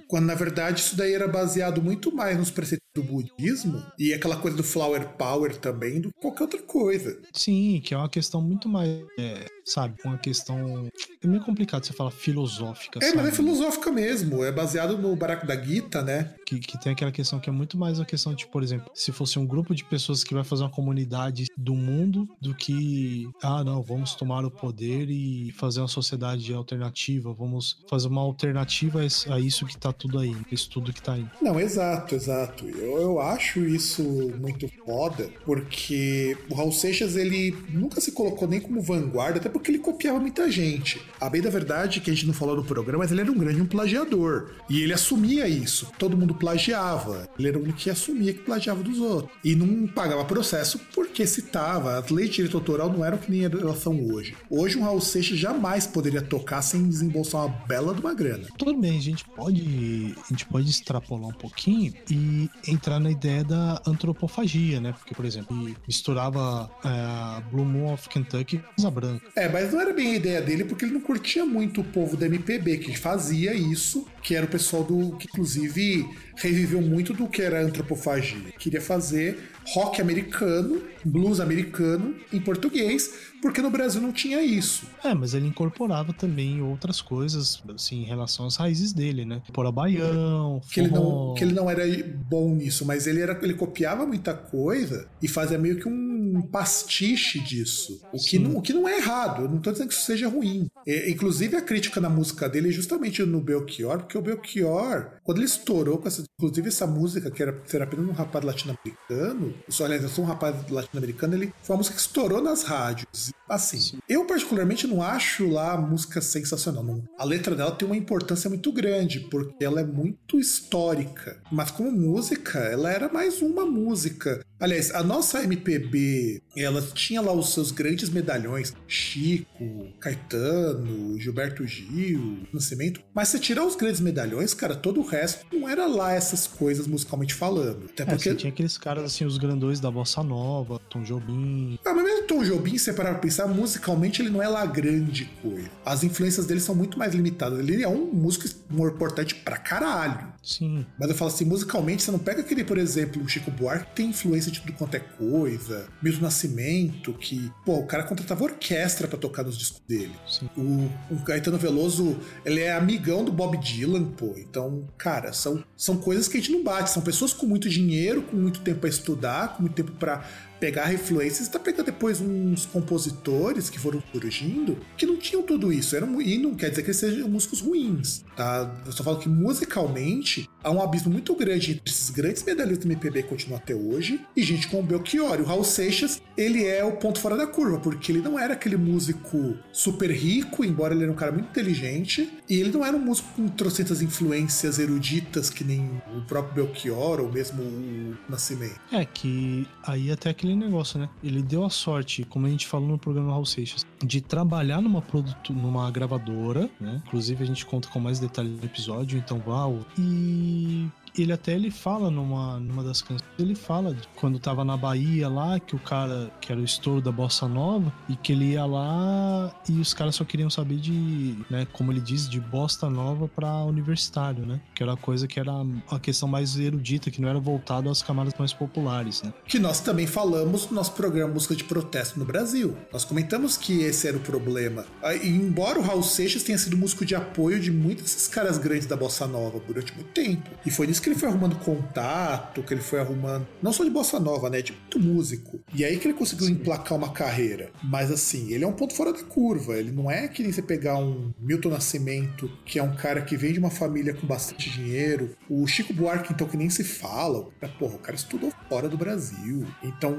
quando na verdade isso daí era baseado muito mais nos preceitos do budismo e aquela coisa do flower power também do que qualquer outra coisa. Sim, que é uma questão muito mais, é, sabe, uma questão é meio complicado você falar filosófica. É, sabe? mas é filosófica mesmo, é baseado no Barack da Gita, né? Que, que tem aquela questão que é muito mais a questão de, por exemplo, se fosse um grupo de pessoas que vai fazer uma comunidade do mundo do que, ah, não, vamos tomar o poder e fazer uma sociedade alternativa, vamos fazer uma alternativa a isso que tá tudo aí, isso tudo que tá aí. Não, exato, exato. Eu, eu acho isso muito foda, porque o Raul Seixas, ele nunca se colocou nem como vanguarda, até porque ele copiava muita gente. A bem da verdade, que a gente não falou no programa, mas ele era um grande um plagiador. E ele assumia isso. Todo mundo plagiava. Ele era o único que assumia que plagiava dos outros. E não pagava processo porque citava. As leis de direito autoral não eram que nem elas são hoje. Hoje um Raul Seixas jamais poderia tocar sem desembolsar uma bela de uma grana. Tudo bem, a gente pode, a gente pode extrapolar um pouquinho e entrar na ideia da antropofagia, né? Porque, por exemplo, misturava é, Blue Moon of Kentucky com Casa Branca. É, mas não era bem a ideia dele porque ele não curtia muito o povo da MPB que fazia isso, que era o pessoal do que inclusive reviveu muito do que era antropofagia. Queria fazer rock americano, blues americano em português, porque no Brasil não tinha isso. É, mas ele incorporava também outras coisas, assim, em relação às raízes dele, né? Pora baião, que ele não Que ele não era bom nisso, mas ele, era, ele copiava muita coisa e fazia meio que um pastiche disso. O que, não, o que não é errado, eu não tô dizendo que isso seja ruim. É, inclusive, a crítica na música dele é justamente no Belchior, porque o Belchior, quando ele estourou com essa. Inclusive, essa música, que era ser apenas um rapaz latino-americano, só aliás, eu sou um rapaz latino-americano, ele foi uma música que estourou nas rádios. Assim, Sim. eu particularmente não acho lá a música sensacional. Não. A letra dela tem uma importância muito grande, porque ela é muito histórica. Mas como música, ela era mais uma música. Aliás, a nossa MPB, ela tinha lá os seus grandes medalhões, Chico, Caetano, Gilberto Gil, Nascimento. Mas se tirar os grandes medalhões, cara, todo o resto não era lá essas coisas musicalmente falando. Até porque... É, tinha aqueles caras assim, os grandões da bossa nova, Tom Jobim. Ah, mas mesmo Tom Jobim, se parar pra pensar, musicalmente ele não é lá grande coisa. As influências dele são muito mais limitadas. Ele é um músico importante pra caralho. Sim. Mas eu falo assim, musicalmente, você não pega aquele, por exemplo, o Chico Buarque, que tem influência de tudo quanto é coisa. Milton Nascimento, que, pô, o cara contratava orquestra para tocar nos discos dele. Sim. O, o Caetano Veloso, ele é amigão do Bob Dylan, pô. Então, cara, são, são coisas que a gente não bate. São pessoas com muito dinheiro, com muito tempo para estudar, com muito tempo para pegar influências, você tá pegando depois uns compositores que foram surgindo que não tinham tudo isso. Eram, e não quer dizer que eles sejam músicos ruins, tá? Eu só falo que musicalmente há um abismo muito grande entre esses grandes medalhistas do MPB que continuam até hoje e gente como o Belchior. O Raul Seixas, ele é o ponto fora da curva, porque ele não era aquele músico super rico, embora ele era um cara muito inteligente, e ele não era um músico com trocentas influências eruditas que nem o próprio Belchior ou mesmo o Nascimento. É que aí até aquele negócio, né? Ele deu a sorte, como a gente falou no programa Raul Seixas, de trabalhar numa produto, numa gravadora, né? Inclusive a gente conta com mais detalhes no episódio, então vá. E ele até ele fala numa, numa das canções, ele fala de quando tava na Bahia lá, que o cara, que era o estouro da Bossa Nova, e que ele ia lá e os caras só queriam saber de, né, como ele diz, de bosta nova pra universitário, né? Que era a coisa que era a questão mais erudita, que não era voltado às camadas mais populares, né? Que nós também falamos no nosso programa Música de Protesto no Brasil. Nós comentamos que esse era o problema. Ah, E embora o Raul Seixas tenha sido músico de apoio de muitos desses caras grandes da Bossa Nova durante muito tempo. E foi nisso que ele foi arrumando contato, que ele foi arrumando. Não só de Bossa Nova, né? De muito músico. E aí que ele conseguiu emplacar uma carreira. Mas assim, ele é um ponto fora da curva. Ele não é que nem você pegar um Milton Nascimento, que é um cara que vem de uma família com bastante dinheiro. O Chico Buarque, então, que nem se fala. Porra, o cara estudou fora do Brasil. Então,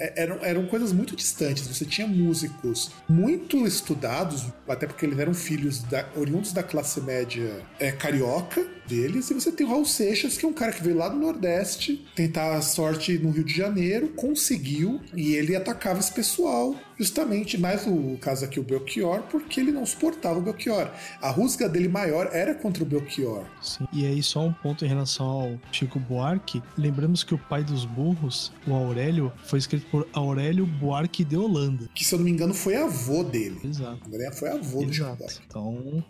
é- eram, eram coisas muito distantes. Você tinha músicos muito estudados, até porque eles eram filhos da, oriundos da classe média é, carioca deles, e você tem o Raul Seixas, que é um cara que veio lá do Nordeste tentar a sorte no Rio de Janeiro, conseguiu, e ele atacava esse pessoal, justamente, mais o caso aqui, o Belchior, porque ele não suportava o Belchior. A rusga dele maior era contra o Belchior. Sim. E aí, só um ponto em relação ao Chico Buarque. Lembramos que o pai dos burros, o Aurélio, foi escrito por Aurélio Buarque de Holanda. Que, se eu não me engano, foi avô dele. Exato. André foi avô do Chico Exato. Buarque. Então,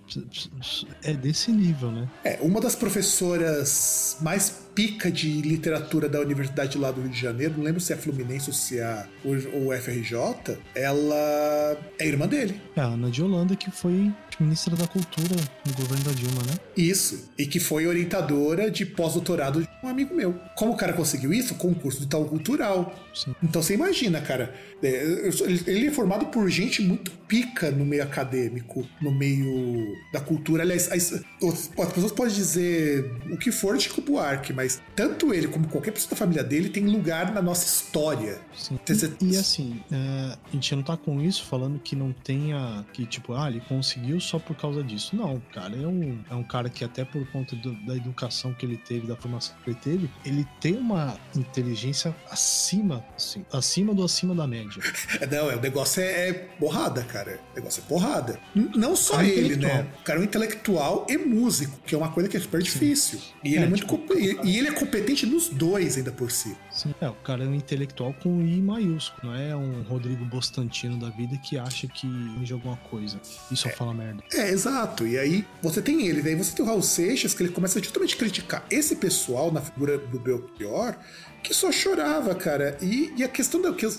é desse nível, né? É, uma das professoras mais pica de literatura da universidade lá do Rio de Janeiro, não lembro se é Fluminense ou se é ou FRJ, ela é irmã dele. É a Ana de Holanda, que foi ministra da Cultura no governo da Dilma, né? Isso. E que foi orientadora de pós-doutorado de um amigo meu. Como o cara conseguiu isso? Concurso de tal cultural. Sim. Então você imagina, cara. é, Ele é formado por gente muito pica no meio acadêmico, no meio da cultura. Aliás, as, as pessoas podem dizer o que for de Buarque, mas tanto ele como qualquer pessoa da família dele tem lugar na nossa história. Sim. E, e assim, é, a gente não tá com isso falando que não tenha. Que tipo, ah, ele conseguiu só por causa disso. Não, cara, é um, é um cara que, até por conta do- da educação que ele teve, da formação que ele teve, ele tem uma inteligência acima, assim, acima do acima da média. É, Não, é, o negócio é, é porrada, cara. O negócio é porrada. Não só É ele, né? O cara é um intelectual e músico, que é uma coisa que é super difícil. E ele é, É, muito tipo, e, ele é competente nos dois ainda por si. Sim, é, o cara é um intelectual com I maiúsculo, não é um Rodrigo Bostantino da vida que acha que de alguma coisa e só fala merda. É, exato. E aí você tem ele, daí você tem o Raul Seixas, que ele começa justamente criticar esse pessoal na figura do Belchior, que só chorava, cara. E, e a questão da que eu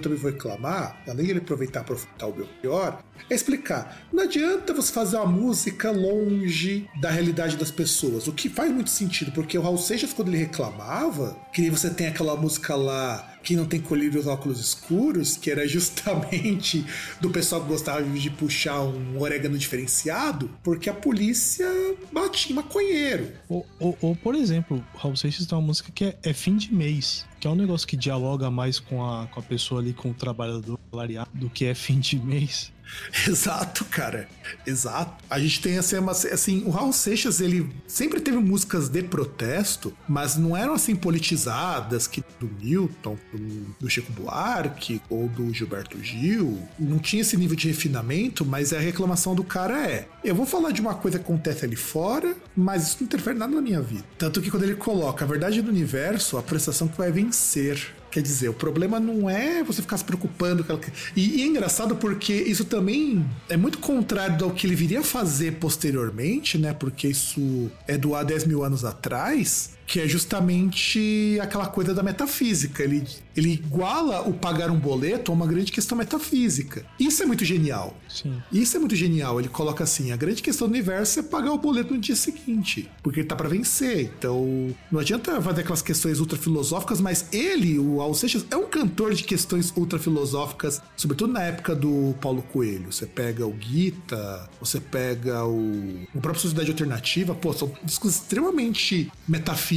também vou reclamar, além de ele aproveitar para aproveitar o Belchior, é explicar. Não adianta você fazer uma música longe da realidade das pessoas, o que faz muito sentido, porque o Raul Seixas, quando ele reclamava, que você tem aquela música lá que não tem colírio os óculos escuros, que era justamente do pessoal que gostava de puxar um orégano diferenciado, porque a polícia batia maconheiro. Ou, ou, ou, por exemplo, Raul Seixas tem uma música que é, é fim de mês, que é um negócio que dialoga mais com a, com a pessoa ali, com o trabalhador salariado, do que é fim de mês. Exato, cara. Exato. A gente tem assim, uma- assim, o Raul Seixas, ele sempre teve músicas de protesto, mas não eram assim politizadas, que do Milton, do, do Chico Buarque ou do Gilberto Gil. Não tinha esse nível de refinamento, mas a reclamação do cara é: eu vou falar de uma coisa que acontece ali fora, mas isso não interfere nada na minha vida. Tanto que quando ele coloca a verdade do universo, a prestação que vai vencer. Quer dizer, o problema não é você ficar se preocupando. com aquela- E, e é engraçado porque isso também é muito contrário ao que ele viria fazer posteriormente, né? Porque isso é do há 10 mil anos atrás. Que é justamente aquela coisa da metafísica. Ele, ele iguala o pagar um boleto a uma grande questão metafísica. Isso é muito genial. Sim. Isso é muito genial. Ele coloca assim: a grande questão do universo é pagar o boleto no dia seguinte, porque ele tá para vencer. Então, não adianta fazer aquelas questões ultra filosóficas, mas ele, o Al Seixas, é um cantor de questões ultra filosóficas, sobretudo na época do Paulo Coelho. Você pega o Gita, você pega o, o próprio Sociedade Alternativa, pô, são discos extremamente metafísicos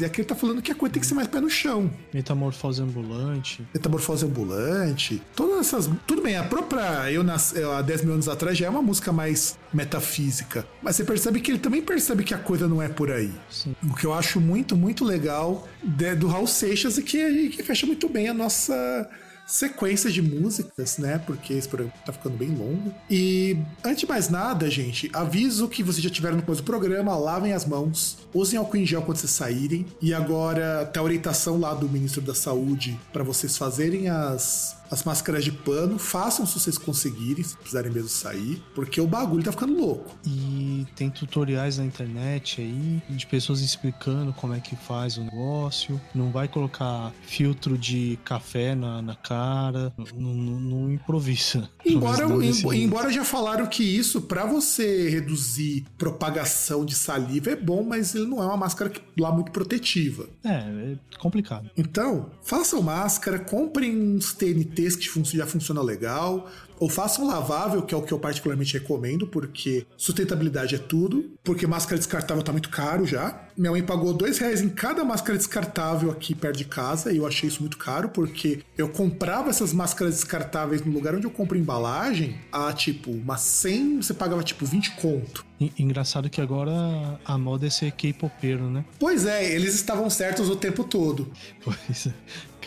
E aqui ele tá falando que a coisa tem que ser mais pé no chão. Metamorfose ambulante. Metamorfose ambulante. Todas essas. Tudo bem, a própria Eu Nasci há 10 mil anos atrás já é uma música mais metafísica. Mas você percebe que ele também percebe que a coisa não é por aí. Sim. O que eu acho muito, muito legal de, do Raul Seixas e que, que fecha muito bem a nossa sequência de músicas, né? Porque esse programa tá ficando bem longo. E antes de mais nada, gente, aviso que vocês já tiveram no começo do programa, lavem as mãos, usem álcool em gel quando vocês saírem. E agora tá a orientação lá do ministro da Saúde para vocês fazerem as as máscaras de pano, façam se vocês conseguirem, se precisarem mesmo sair, porque o bagulho tá ficando louco. E tem tutoriais na internet aí de pessoas explicando como é que faz o negócio. Não vai colocar filtro de café na, na cara, não, não, não improvisa. Embora, em, embora já falaram que isso, para você reduzir propagação de saliva, é bom, mas ele não é uma máscara que, lá muito protetiva. É, é complicado. Então, façam máscara, comprem uns TNT que já funciona legal, ou façam lavável, que é o que eu particularmente recomendo, porque sustentabilidade é tudo, porque máscara descartável tá muito caro já. Minha mãe pagou dois reais em cada máscara descartável aqui perto de casa, e eu achei isso muito caro, porque eu comprava essas máscaras descartáveis no lugar onde eu compro embalagem, a tipo, umas 100, você pagava tipo 20 conto. Engraçado que agora a moda é ser K-popeiro, né? Pois é, eles estavam certos o tempo todo. Pois é.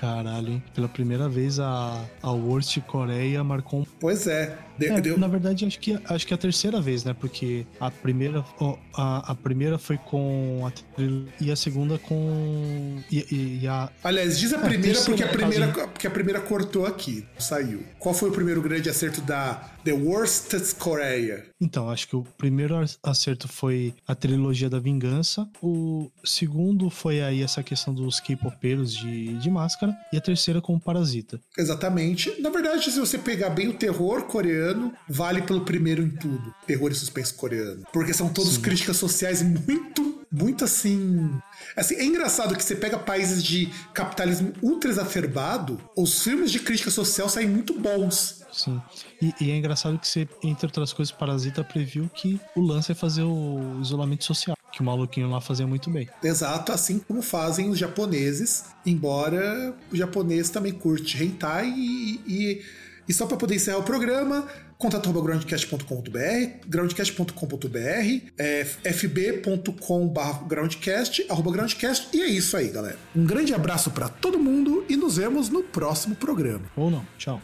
Caralho, hein? Pela primeira vez a, a Worst Coreia marcou um. Pois é. Deu, é deu... Na verdade, acho que, acho que é a terceira vez, né? Porque a primeira, a, a primeira foi com a e a segunda com. E, e a... Aliás, diz a é, primeira a porque, a primeira, porque a primeira cortou aqui, saiu. Qual foi o primeiro grande acerto da The Worst Korea? Então, acho que o primeiro acerto foi a trilogia da vingança. O segundo foi aí essa questão dos K-popeiros de, de máscara. E a terceira com o Parasita. Exatamente. Na verdade, se você pegar bem o terror coreano, vale pelo primeiro em tudo. Terror e suspense coreano. Porque são todas críticas sociais muito muito assim. Assim, é engraçado que você pega países de capitalismo ultra exacerbado, os filmes de crítica social saem muito bons. Sim. E, e, é engraçado que você, entre outras coisas, Parasita previu que o lance é fazer o isolamento social, que o maluquinho lá fazia muito bem. Exato, assim como fazem os japoneses, embora o japonês também curte hentai e, e, e só para poder encerrar o programa, contato.groundcast.com.br, groundcast.com.br, é, fb.com.br groundcast, arroba groundcast, e é isso aí, galera. Um grande abraço para todo mundo e nos vemos no próximo programa. Ou não, tchau.